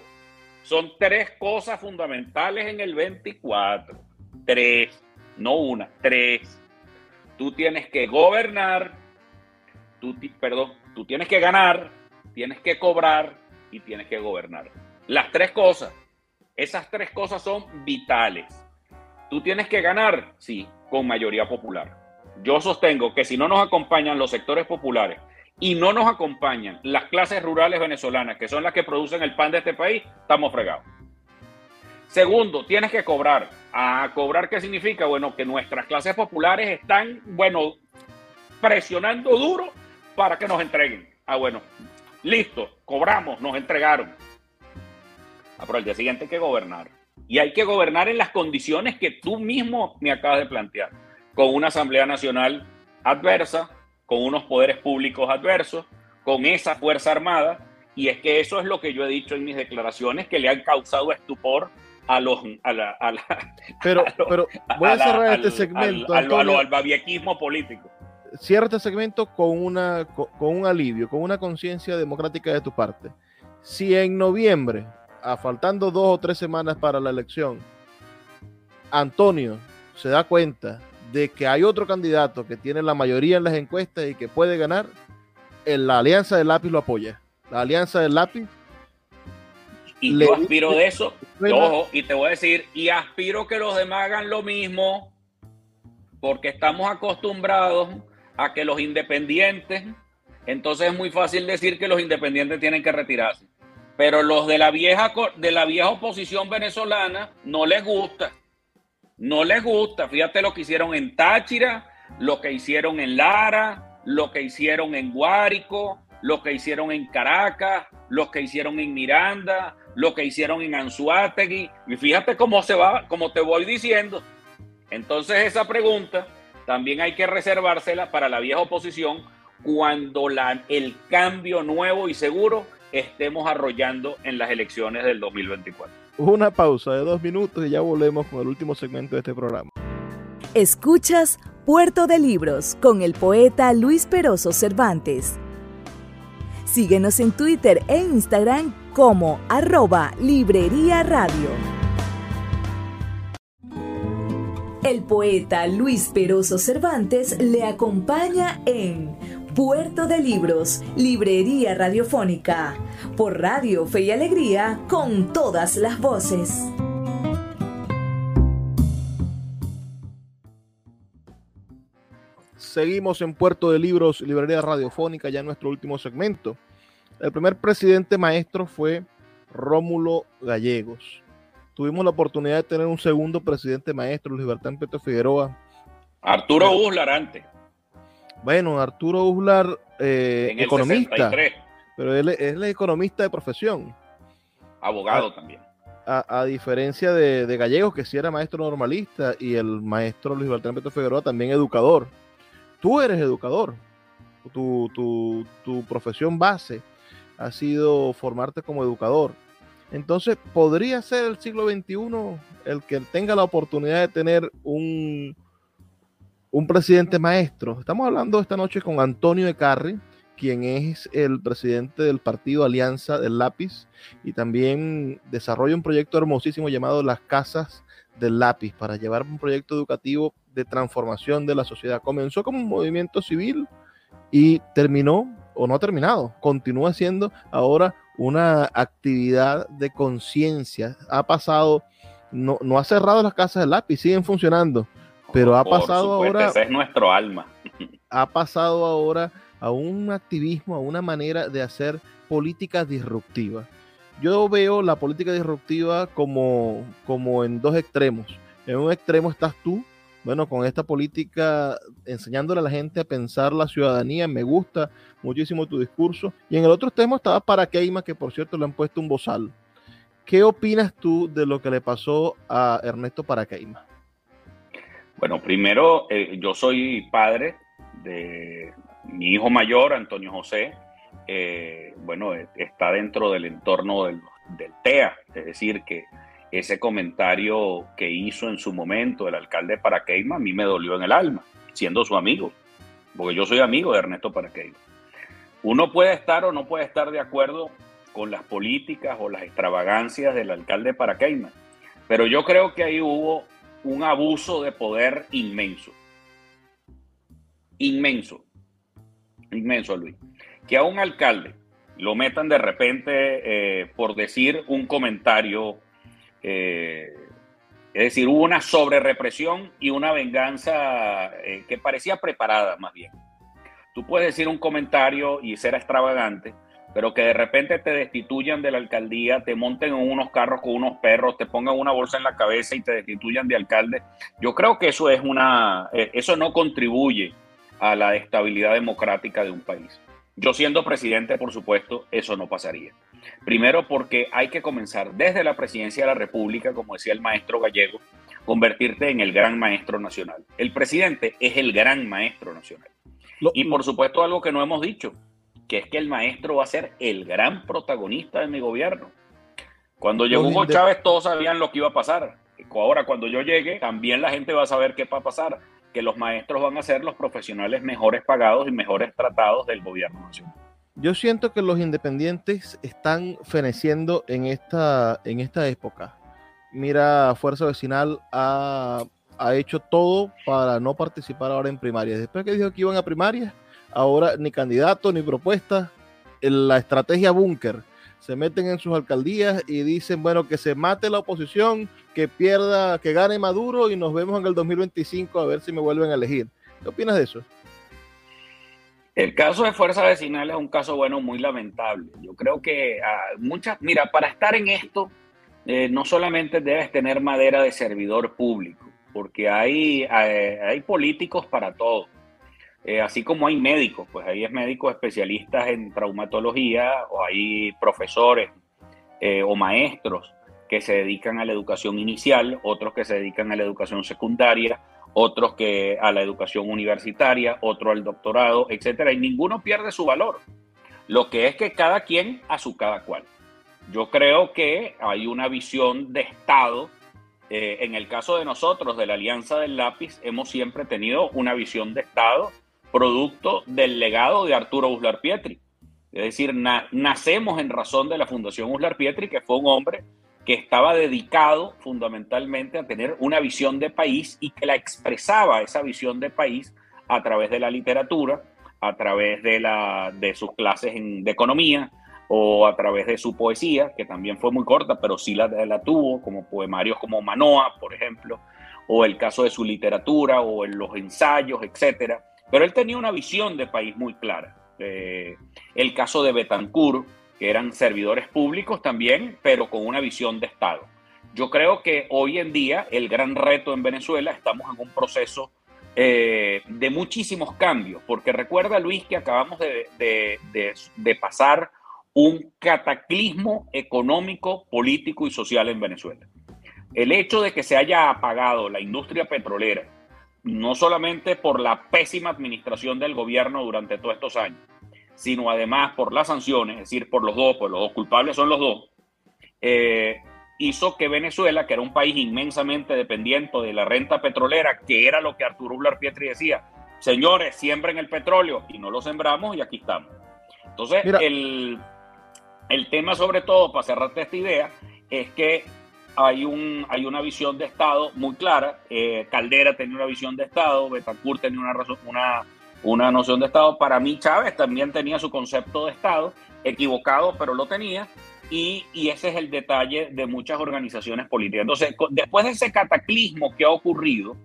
Speaker 1: Son tres cosas fundamentales en el 24. Tres, no una, tres. Tú tienes que gobernar, tú, perdón, tú tienes que ganar, tienes que cobrar y tienes que gobernar. Las tres cosas, esas tres cosas son vitales. tú tienes que ganar, sí, con mayoría popular. Yo sostengo que si no nos acompañan los sectores populares y no nos acompañan las clases rurales venezolanas, que son las que producen el pan de este país, estamos fregados. Segundo, tienes que cobrar. ¿A cobrar qué significa? Bueno, que nuestras clases populares están, bueno, presionando duro para que nos entreguen. Ah, bueno, listo, cobramos, nos entregaron. Ah, pero el día siguiente hay que gobernar. Y hay que gobernar en las condiciones que tú mismo me acabas de plantear, con una Asamblea Nacional adversa, con unos poderes públicos adversos, con esa Fuerza Armada. Y es que eso es lo que yo he dicho en mis declaraciones, que le han causado estupor a los a la, a la
Speaker 3: pero, pero voy a, cerrar este segmento
Speaker 1: al, al, babiequismo político
Speaker 3: cierra este segmento con una con, un alivio con una conciencia democrática de tu parte. Si en noviembre a faltando dos o tres semanas para la elección Antonio se da cuenta de que hay otro candidato que tiene la mayoría en las encuestas y que puede ganar en la alianza del lápiz lo apoya. La alianza del lápiz
Speaker 1: y yo aspiro de eso, ojo, y te voy a decir, y aspiro que los demás hagan lo mismo, porque estamos acostumbrados a que los independientes, entonces es muy fácil decir que los independientes tienen que retirarse. Pero los de la vieja de la vieja oposición venezolana no les gusta. No les gusta. Fíjate lo que hicieron en Táchira, lo que hicieron en Lara, lo que hicieron en Guárico, lo que hicieron en Caracas, lo que hicieron en Miranda, lo que hicieron en Anzuategui. Y fíjate cómo se va, como te voy diciendo. Entonces esa pregunta también hay que reservársela para la vieja oposición cuando la, el cambio nuevo y seguro estemos arrollando en las elecciones del 2024.
Speaker 3: Una pausa de dos minutos y ya volvemos con el último segmento de este programa.
Speaker 2: Escuchas Puerto de Libros con el poeta Luis Peroso Cervantes. Síguenos en Twitter e Instagram como arroba Librería Radio. El poeta Luis Peroso Cervantes le acompaña en Puerto de Libros, Librería Radiofónica, por Radio Fe y Alegría, con todas las voces.
Speaker 3: Seguimos en Puerto de Libros, Librería Radiofónica, ya en nuestro último segmento. El primer presidente maestro fue Rómulo Gallegos. Tuvimos la oportunidad de tener un segundo presidente maestro, Luis Bertán Petro Figueroa.
Speaker 1: Arturo Uslar antes.
Speaker 3: Bueno, Arturo Uslar, eh, economista. Pero él, es el economista de profesión.
Speaker 1: Abogado también.
Speaker 3: A, diferencia de, Gallegos, que sí era maestro normalista, y el maestro Luis Bertán Petro Figueroa también educador. Tú eres educador. Tu, tu, tu profesión base ha sido formarte como educador. Entonces, ¿podría ser el siglo XXI el que tenga la oportunidad de tener un, un presidente maestro? Estamos hablando esta noche con Antonio de Carri, quien es el presidente del partido Alianza del Lápiz y también desarrolla un proyecto hermosísimo llamado Las Casas del Lápiz para llevar un proyecto educativo de transformación de la sociedad. Comenzó como un movimiento civil y terminó o no ha terminado, continúa siendo ahora una actividad de conciencia. Ha pasado, no, no ha cerrado las casas de lápiz, siguen funcionando, pero ha pasado ahora...
Speaker 1: Ese es nuestro alma.
Speaker 3: Ha pasado ahora a un activismo, a una manera de hacer política disruptiva. Yo veo la política disruptiva como, como en dos extremos. En un extremo estás tú, bueno, con esta política enseñándole a la gente a pensar la ciudadanía, me gusta muchísimo tu discurso. Y en el otro tema estaba Paraqueima, que por cierto le han puesto un bozal. ¿Qué opinas tú de lo que le pasó a Ernesto Paraqueima?
Speaker 1: Bueno, primero, eh, yo soy padre de mi hijo mayor, Antonio José. Eh, bueno, está dentro del entorno del TEA, es decir, que ese comentario que hizo en su momento el alcalde de Paraqueima a mí me dolió en el alma, siendo su amigo, porque yo soy amigo de Ernesto Paraqueima. Uno puede estar o no puede estar de acuerdo con las políticas o las extravagancias del alcalde de Paraqueima, pero yo creo que ahí hubo un abuso de poder inmenso. Inmenso. Inmenso, Luis. Que a un alcalde lo metan de repente eh, por decir un comentario eh, Es decir, hubo una sobrerepresión y una venganza eh, que parecía preparada más bien. Tú puedes decir un comentario y ser extravagante, pero que de repente te destituyan de la alcaldía, te monten en unos carros con unos perros, te pongan una bolsa en la cabeza y te destituyan de alcalde. Yo creo que eso es una, eh, eso no contribuye a la estabilidad democrática de un país. Yo siendo presidente, por supuesto, eso no pasaría. Primero porque hay que comenzar desde la presidencia de la República, como decía el maestro gallego, convertirte en el gran maestro nacional. El presidente es el gran maestro nacional. y por supuesto algo que no hemos dicho, que es que el maestro va a ser el gran protagonista de mi gobierno. Cuando llegó Hugo Chávez todos sabían lo que iba a pasar. Ahora cuando yo llegue también la gente va a saber qué va a pasar, que los maestros van a ser los profesionales mejores pagados y mejores tratados del gobierno nacional.
Speaker 3: Yo siento que los independientes están feneciendo en esta, en esta época. Mira, Fuerza Vecinal ha, ha hecho todo para no participar ahora en primarias. Después que dijo que iban a primarias, ahora ni candidato ni propuesta. La estrategia búnker se meten en sus alcaldías y dicen, bueno, que se mate la oposición, que pierda, que gane Maduro y nos vemos en el 2025 a ver si me vuelven a elegir. ¿Qué opinas de eso?
Speaker 1: El caso de Fuerza Vecinal es un caso, bueno, muy lamentable. Yo creo que ah, muchas, mira, para estar en esto, eh, no solamente debes tener madera de servidor público, porque hay, hay políticos para todo. Eh, así como hay médicos, pues hay médicos especialistas en traumatología o hay profesores eh, o maestros que se dedican a la educación inicial, otros que se dedican a la educación secundaria, otros que a la educación universitaria, otro al doctorado, etcétera, y ninguno pierde su valor. Lo que es que cada quien a su cada cual. Yo creo que hay una visión de Estado. Eh, en el caso de nosotros, de la Alianza del Lápiz, hemos siempre tenido una visión de Estado producto del legado de Arturo Uslar Pietri. Es decir, nacemos en razón de la Fundación Uslar Pietri, que fue un hombre que estaba dedicado fundamentalmente a tener una visión de país y que la expresaba esa visión de país a través de la literatura, a través de, la, de sus clases de economía o a través de su poesía, que también fue muy corta, pero sí la, la tuvo, como poemarios como Manoa, por ejemplo, o el caso de su literatura o en los ensayos, etcétera pero él tenía una visión de país muy clara. Eh, el caso de Betancourt, que eran servidores públicos también, pero con una visión de Estado. Yo creo que hoy en día el gran reto en Venezuela, estamos en un proceso eh, de muchísimos cambios, porque recuerda Luis que acabamos de, de pasar un cataclismo económico, político y social en Venezuela. El hecho de que se haya apagado la industria petrolera, no solamente por la pésima administración del gobierno durante todos estos años, sino además por las sanciones, es decir, por los dos, pues los dos culpables son los dos, eh, hizo que Venezuela, que era un país inmensamente dependiente de la renta petrolera, que era lo que Arturo Blar Pietri decía, señores, siembren el petróleo y no lo sembramos y aquí estamos. Entonces, el, el tema sobre todo, para cerrarte esta idea, es que hay, un, hay una visión de Estado muy clara. Eh, Caldera tenía una visión de Estado, Betancourt tenía una, una, una noción de Estado. Para mí, Chávez también tenía su concepto de Estado, equivocado, pero lo tenía. Y, y, ese es el detalle de muchas organizaciones políticas. Entonces, después de ese cataclismo que ha ocurrido,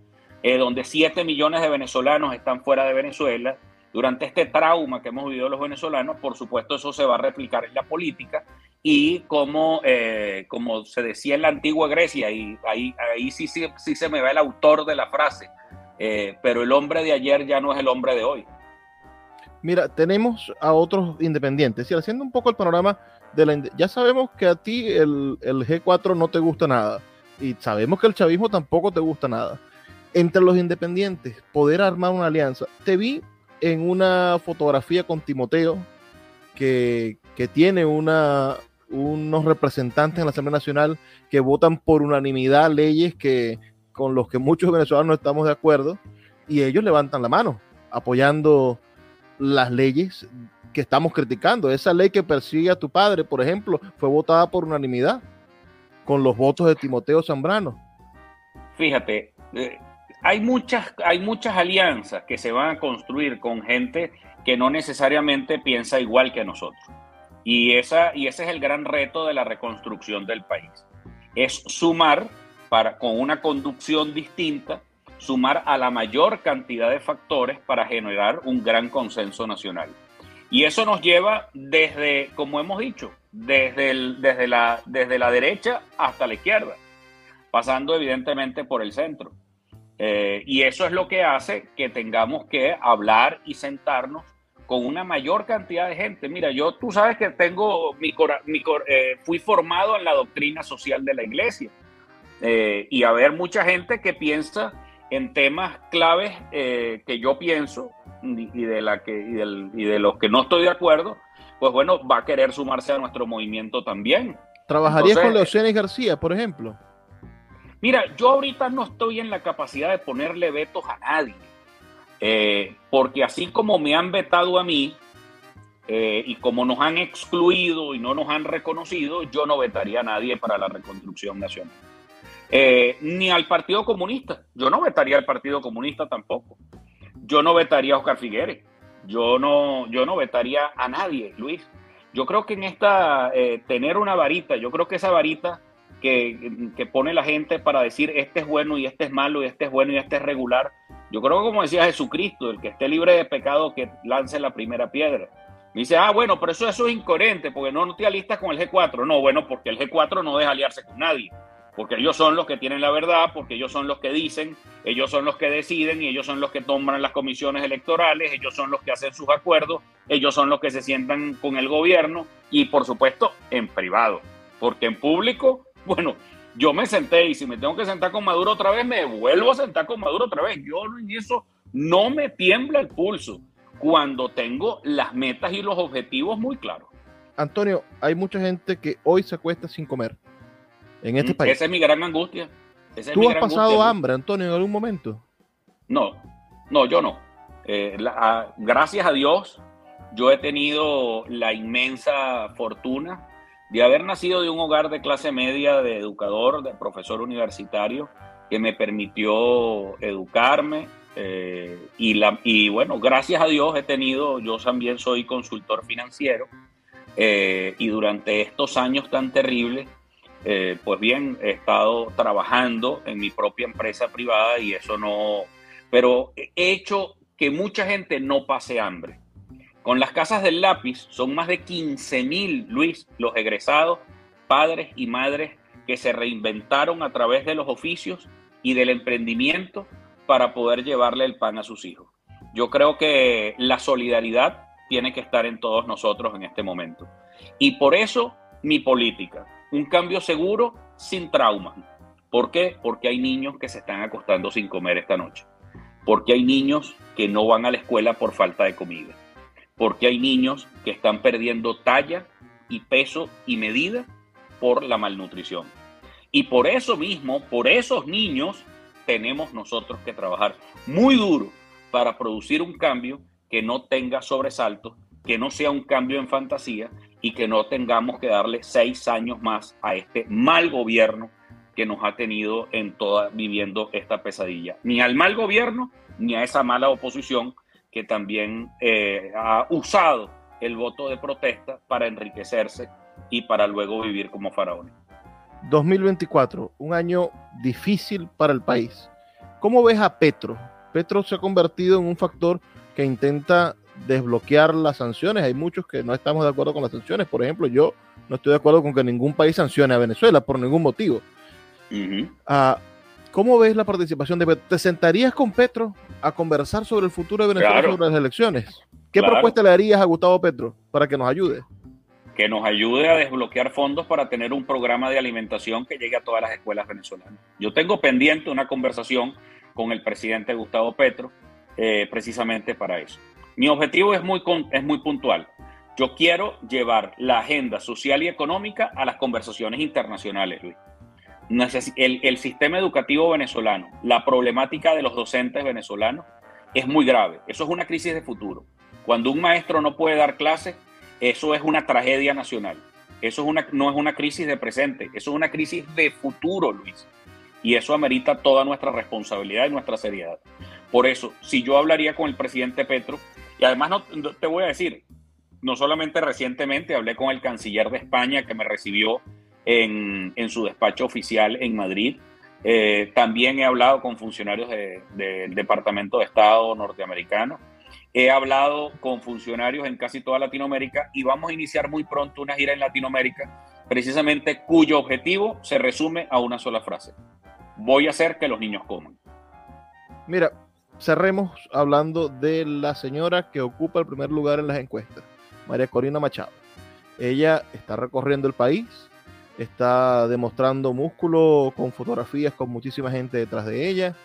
Speaker 1: eh, donde 7 millones de venezolanos están fuera de Venezuela, durante este trauma que hemos vivido los venezolanos, por supuesto eso se va a replicar en la política y como, eh, como se decía en la antigua Grecia, y ahí, ahí sí, sí, sí se me va el autor de la frase, eh, pero el hombre de ayer ya no es el hombre de hoy.
Speaker 3: Mira, tenemos a otros independientes, y haciendo un poco el panorama de la... Ya sabemos que a ti el, el G4 no te gusta nada, y sabemos que el chavismo tampoco te gusta nada. Entre los independientes, poder armar una alianza. Te vi en una fotografía con Timoteo, que, que tiene una, unos representantes en la Asamblea Nacional que votan por unanimidad leyes que con los que muchos venezolanos no estamos de acuerdo y ellos levantan la mano apoyando las leyes que estamos criticando. Esa ley que persigue a tu padre, por ejemplo, fue votada por unanimidad con los votos de Timoteo Zambrano.
Speaker 1: Fíjate, eh, hay, muchas, hay muchas alianzas que se van a construir con gente que no necesariamente piensa igual que nosotros. Y, esa, y ese es el gran reto de la reconstrucción del país. Es sumar con una conducción distinta, sumar a la mayor cantidad de factores para generar un gran consenso nacional. Y eso nos lleva desde, como hemos dicho, desde, desde, la, desde la derecha hasta la izquierda, pasando evidentemente por el centro. Eh, y eso es lo que hace que tengamos que hablar y sentarnos con una mayor cantidad de gente. Mira, yo tú sabes que tengo mi, mi eh, fui formado en la doctrina social de la iglesia eh, y a ver mucha gente que piensa en temas claves que yo pienso y de la que y, y, de los que no estoy de acuerdo, pues bueno, va a querer sumarse a nuestro movimiento también.
Speaker 3: ¿Trabajarías con Leocenes García, por ejemplo?
Speaker 1: Mira, yo ahorita no estoy en la capacidad de ponerle vetos a nadie, eh, porque así como me han vetado a mí eh, y como nos han excluido y no nos han reconocido, yo no vetaría a nadie para la reconstrucción nacional. Eh, ni al Partido Comunista. Yo no vetaría al Partido Comunista tampoco. Yo no vetaría a Oscar Figueres. Yo no, yo no vetaría a nadie, Luis. Yo creo que en esta, tener una varita, yo creo que esa varita que, pone la gente para decir este es bueno y este es malo y este es bueno y este es regular. Yo creo que como decía Jesucristo, el que esté libre de pecado que lance la primera piedra. Me dice, ah, bueno, pero eso, eso es incoherente, porque no, no te alistas con el G4. No, bueno, porque el G4 no deja aliarse con nadie, porque ellos son los que tienen la verdad, porque ellos son los que dicen, ellos son los que deciden y ellos son los que toman las comisiones electorales, ellos son los que hacen sus acuerdos, ellos son los que se sientan con el gobierno y por supuesto en privado, porque en público bueno, yo me senté y si me tengo que sentar con Maduro otra vez, me vuelvo a sentar con Maduro otra vez. Yo en eso no me tiembla el pulso cuando tengo las metas y los objetivos muy claros.
Speaker 3: Antonio, hay mucha gente que hoy se acuesta sin comer en este mm, país.
Speaker 1: Esa es mi gran angustia.
Speaker 3: ¿Tú has pasado hambre, Antonio, en algún momento?
Speaker 1: No, no, yo no. Eh, ah, gracias a Dios, yo he tenido la inmensa fortuna de haber nacido de un hogar de clase media, de educador, de profesor universitario, que me permitió educarme. Eh, y, la, y bueno, gracias a Dios he tenido, yo también soy consultor financiero, eh, y durante estos años tan terribles, eh, pues bien, he estado trabajando en mi propia empresa privada y eso no, pero he hecho que mucha gente no pase hambre. Con las casas del lápiz son más de 15 mil, Luis, los egresados, padres y madres que se reinventaron a través de los oficios y del emprendimiento para poder llevarle el pan a sus hijos. Yo creo que la solidaridad tiene que estar en todos nosotros en este momento. Y por eso mi política, un cambio seguro sin trauma. ¿Por qué? Porque hay niños que se están acostando sin comer esta noche. Porque hay niños que no van a la escuela por falta de comida porque hay niños que están perdiendo talla y peso y medida por la malnutrición. Y por eso mismo, por esos niños, tenemos nosotros que trabajar muy duro para producir un cambio que no tenga sobresaltos, que no sea un cambio en fantasía y que no tengamos que darle seis años más a este mal gobierno que nos ha tenido en toda viviendo esta pesadilla. Ni al mal gobierno ni a esa mala oposición que también eh, ha usado el voto de protesta para enriquecerse y para luego vivir como faraones.
Speaker 3: 2024, un año difícil para el país. ¿Cómo ves a Petro? Petro se ha convertido en un factor que intenta desbloquear las sanciones. Hay muchos que no estamos de acuerdo con las sanciones. Por ejemplo, yo no estoy de acuerdo con que ningún país sancione a Venezuela por ningún motivo. ¿Cómo ves la participación de Petro? ¿Te sentarías con Petro a conversar sobre el futuro de Venezuela sobre las elecciones? ¿Qué propuesta le harías a Gustavo Petro para que nos ayude?
Speaker 1: Que nos ayude a desbloquear fondos para tener un programa de alimentación que llegue a todas las escuelas venezolanas. Yo tengo pendiente una conversación con el presidente Gustavo Petro eh, precisamente para eso. Mi objetivo es muy, es muy puntual. Yo quiero llevar la agenda social y económica a las conversaciones internacionales, Luis el, el sistema educativo venezolano, la problemática de los docentes venezolanos es muy grave. Eso es una crisis de futuro. Cuando un maestro no puede dar clases, eso es una tragedia nacional. Eso es una, no es una crisis de presente, eso es una crisis de futuro, Luis. Y eso amerita toda nuestra responsabilidad y nuestra seriedad. Por eso, si yo hablaría con el presidente Petro, y además no, te voy a decir, no solamente recientemente hablé con el canciller de España que me recibió en, su despacho oficial en Madrid. Eh, también he hablado con funcionarios del Departamento de Estado norteamericano. He hablado con funcionarios en casi toda Latinoamérica y vamos a iniciar muy pronto una gira en Latinoamérica, precisamente cuyo objetivo se resume a una sola frase. Voy a hacer que los niños coman.
Speaker 3: Mira, cerremos hablando de la señora que ocupa el primer lugar en las encuestas, María Corina Machado. Ella está recorriendo el país, está demostrando músculo con fotografías con muchísima gente detrás de ella.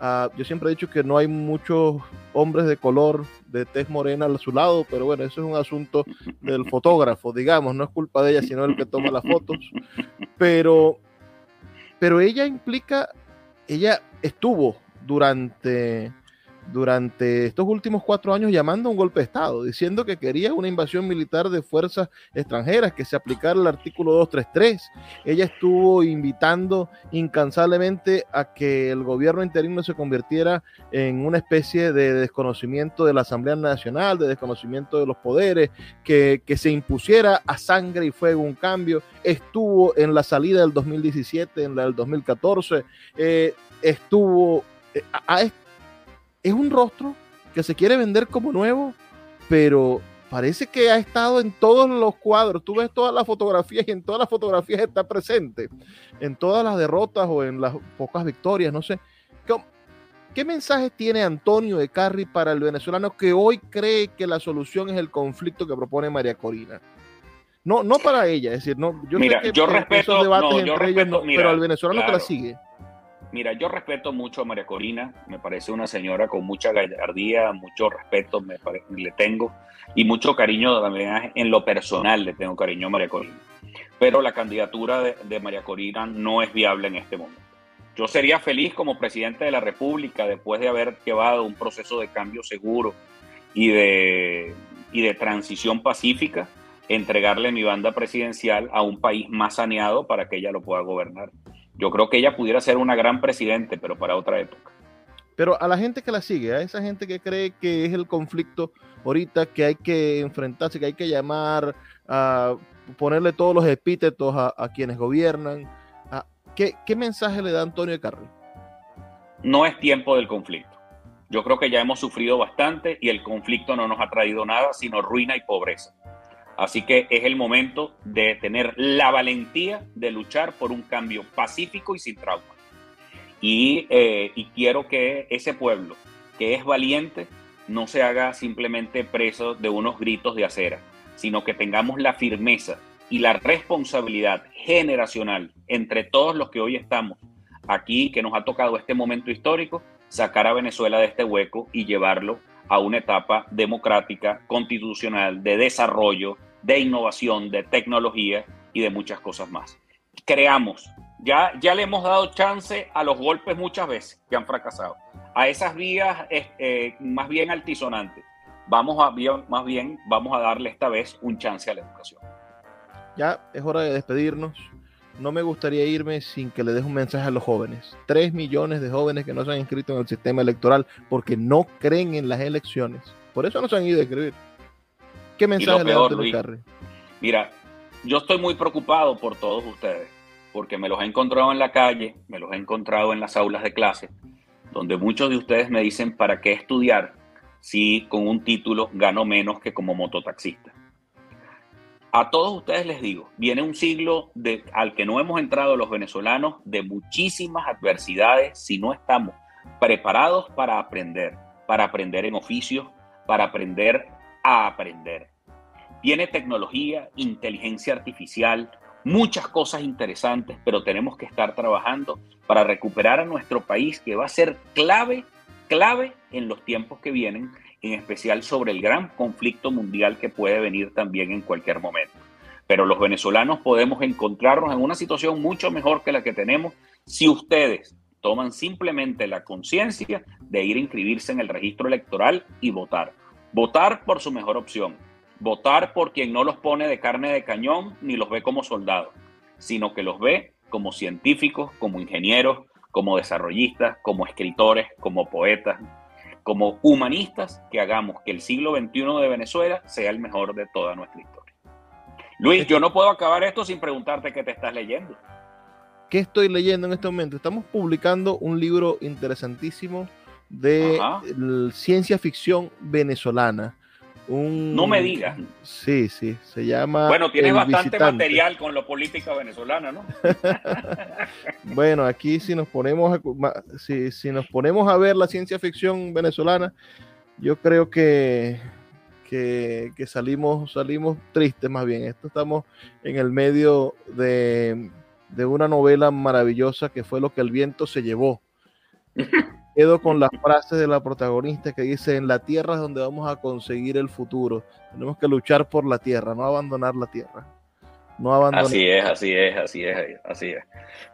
Speaker 3: Uh, yo siempre he dicho que no hay muchos hombres de color, de tez morena a su lado, pero bueno, eso es un asunto del fotógrafo, digamos, no es culpa de ella, sino el que toma las fotos. Pero, pero ella implica, ella estuvo durante durante estos últimos cuatro años llamando a un golpe de Estado, diciendo que quería una invasión militar de fuerzas extranjeras, que se aplicara el artículo 233. Ella estuvo invitando incansablemente a que el gobierno interino se convirtiera en una especie de desconocimiento de la Asamblea Nacional, de desconocimiento de los poderes, que, se impusiera a sangre y fuego un cambio. Estuvo en la salida del 2017, en la del 2014, eh, estuvo... Eh, a, es un rostro que se quiere vender como nuevo, pero parece que ha estado en todos los cuadros. Tú ves todas las fotografías y en todas las fotografías está presente, en todas las derrotas o en las pocas victorias, no sé. ¿Qué, mensaje tiene Antonio de Carri para el venezolano que hoy cree que la solución es el conflicto que propone María Corina? No, no para ella, es decir, no,
Speaker 1: yo sé que yo respeto, esos debates entre ellos,
Speaker 3: pero al venezolano que la sigue.
Speaker 1: Mira, yo respeto mucho a María Corina, me parece una señora con mucha gallardía, mucho respeto me le tengo y mucho cariño también en lo personal le tengo cariño a María Corina. Pero la candidatura de, de María Corina no es viable en este momento. Yo sería feliz como presidente de la República después de haber llevado un proceso de cambio seguro y de, y de transición pacífica, entregarle mi banda presidencial a un país más saneado para que ella lo pueda gobernar. Yo creo que ella pudiera ser una gran presidente, pero para otra época.
Speaker 3: Pero a la gente que la sigue, a esa gente que cree que es el conflicto ahorita que hay que enfrentarse, que hay que llamar, a ponerle todos los epítetos a, quienes gobiernan, ¿qué, ¿qué, mensaje le da Antonio Carri?
Speaker 1: No es tiempo del conflicto. Yo creo que ya hemos sufrido bastante y el conflicto no nos ha traído nada, sino ruina y pobreza. Así que es el momento de tener la valentía de luchar por un cambio pacífico y sin trauma. Eh, y, quiero que ese pueblo que es valiente no se haga simplemente preso de unos gritos de acera, sino que tengamos la firmeza y la responsabilidad generacional entre todos los que hoy estamos aquí, que nos ha tocado este momento histórico, sacar a Venezuela de este hueco y llevarlo a una etapa democrática, constitucional, de desarrollo, de innovación, de tecnología y de muchas cosas más. Creamos, ya, ya le hemos dado chance a los golpes muchas veces que han fracasado, a esas vías eh, más bien altisonantes. Vamos a, más bien, vamos a darle esta vez un chance a la educación.
Speaker 3: Ya es hora de despedirnos. No me gustaría irme sin que le deje un mensaje a los jóvenes. Tres millones de jóvenes que no se han inscrito en el sistema electoral porque no creen en las elecciones. Por eso no se han ido a escribir. ¿Qué mensaje le da
Speaker 1: Mira, yo estoy muy preocupado por todos ustedes, porque me los he encontrado en la calle, me los he encontrado en las aulas de clase, donde muchos de ustedes me dicen para qué estudiar si con un título gano menos que como mototaxista. A todos ustedes les digo, viene un siglo de, al que no hemos entrado los venezolanos de muchísimas adversidades si no estamos preparados para aprender, para aprender en oficios, para aprender aprender. Tiene tecnología, inteligencia artificial, muchas cosas interesantes, pero tenemos que estar trabajando para recuperar a nuestro país, que va a ser clave, clave en los tiempos que vienen, en especial sobre el gran conflicto mundial que puede venir también en cualquier momento. Pero los venezolanos podemos encontrarnos en una situación mucho mejor que la que tenemos si ustedes toman simplemente la conciencia de ir a inscribirse en el registro electoral y votar. Votar por su mejor opción. Votar por quien no los pone de carne de cañón ni los ve como soldados, sino que los ve como científicos, como ingenieros, como desarrollistas, como escritores, como poetas, como humanistas que hagamos que el siglo XXI de Venezuela sea el mejor de toda nuestra historia. Luis, yo no puedo acabar esto sin preguntarte qué te estás leyendo.
Speaker 3: ¿Qué estoy leyendo en este momento? Estamos publicando un libro interesantísimo de ciencia ficción venezolana.
Speaker 1: no me digas.
Speaker 3: Sí, sí, se llama.
Speaker 1: Bueno, tienes bastante material con la política venezolana, ¿no?
Speaker 3: bueno, aquí si nos ponemos a, si, si nos ponemos a ver la ciencia ficción venezolana, yo creo que, que, que, salimos, salimos tristes más bien. Esto estamos en el medio de, de una novela maravillosa que fue lo que el viento se llevó. Quedo con las frases de la protagonista que dice, en la tierra es donde vamos a conseguir el futuro. Tenemos que luchar por la tierra, no abandonar la tierra. No abandonar.
Speaker 1: Así es, así es, así es, así es.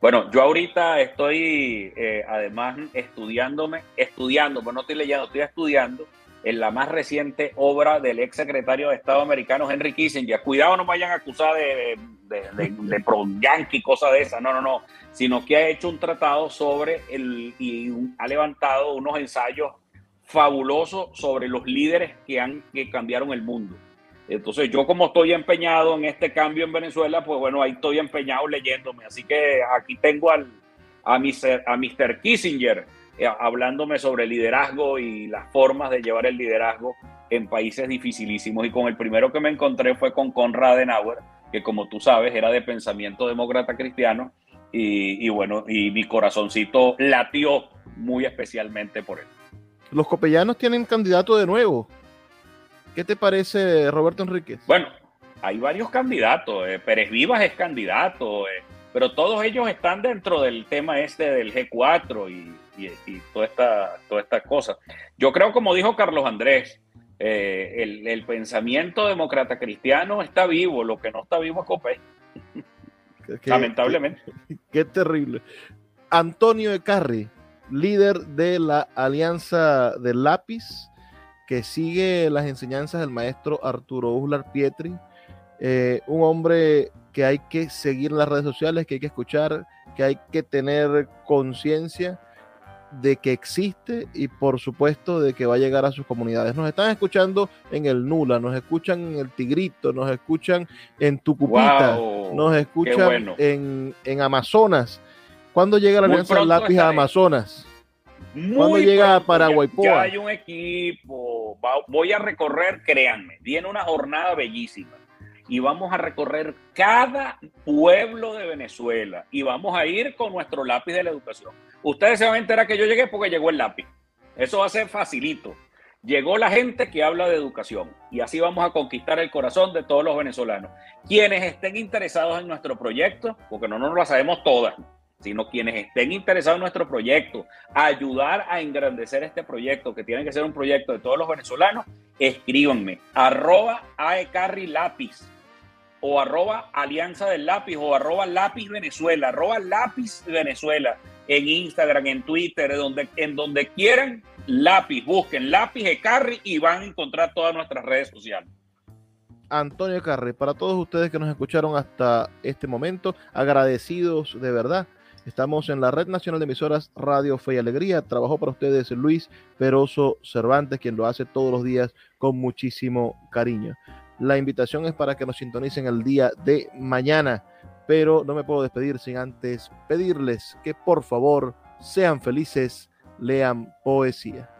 Speaker 1: Bueno, yo ahorita estoy eh, además estudiándome, estudiando, pues no estoy leyendo, estoy estudiando en la más reciente obra del ex secretario de Estado americano Henry Kissinger. Cuidado, no vayan a acusar de, de, de, pro yankee, cosa de esa, no, no, no, sino que ha hecho un tratado sobre el y ha levantado unos ensayos fabulosos sobre los líderes que han que cambiaron el mundo. Entonces yo como estoy empeñado en este cambio en Venezuela, pues bueno, ahí estoy empeñado leyéndome. Así que aquí tengo al, a, Mr., a Mr. Kissinger hablándome sobre liderazgo y las formas de llevar el liderazgo en países dificilísimos. Y con el primero que me encontré fue con Conrad Adenauer, que como tú sabes era de pensamiento demócrata cristiano. Y, bueno, y mi corazoncito latió muy especialmente por él.
Speaker 3: Los copellanos tienen candidato de nuevo. ¿Qué te parece, Roberto Enríquez?
Speaker 1: Bueno, hay varios candidatos. Eh, Pérez Vivas es candidato, eh, pero todos ellos están dentro del tema este del G4 y, y, toda, esta, toda esta cosa. Yo creo, como dijo Carlos Andrés, eh, el, pensamiento demócrata cristiano está vivo, lo que no está vivo es Copé. Lamentablemente.
Speaker 3: Qué, terrible. Antonio Ecarri, líder de la Alianza del Lápiz, que sigue las enseñanzas del maestro Arturo Uslar Pietri, eh, un hombre que hay que seguir en las redes sociales, que hay que escuchar, que hay que tener conciencia de que existe y por supuesto de que va a llegar a sus comunidades. Nos están escuchando en el Nula, nos escuchan en el Tigrito, nos escuchan en Tucupita, nos escuchan en, en, Amazonas. ¿Cuándo llega la Alianza Lápiz a Amazonas?
Speaker 1: ¿Cuándo llega a Paraguay? Ya, hay un equipo, voy a recorrer, créanme, viene una jornada bellísima y vamos a recorrer cada pueblo de Venezuela y vamos a ir con nuestro lápiz de la educación. Ustedes se van a enterar que yo llegué porque llegó el lápiz. Eso va a ser facilito. Llegó la gente que habla de educación y así vamos a conquistar el corazón de todos los venezolanos. Quienes estén interesados en nuestro proyecto, porque no nos lo sabemos todas, sino quienes estén interesados en nuestro proyecto, ayudar a engrandecer este proyecto, que tiene que ser un proyecto de todos los venezolanos, escríbanme, arroba aecarri lápiz o arroba Alianza del Lápiz o arroba Lápiz Venezuela, arroba Lápiz Venezuela en Instagram, en Twitter, en donde quieran, Lápiz, busquen Lápiz Ecarri y van a encontrar todas nuestras redes sociales.
Speaker 3: Antonio Carri, para todos ustedes que nos escucharon hasta este momento, agradecidos de verdad. Estamos en la Red Nacional de Emisoras Radio Fe y Alegría. Trabajó para ustedes Luis Peroso Cervantes, quien lo hace todos los días con muchísimo cariño. La invitación es para que nos sintonicen el día de mañana, pero no me puedo despedir sin antes pedirles que por favor sean felices, lean poesía.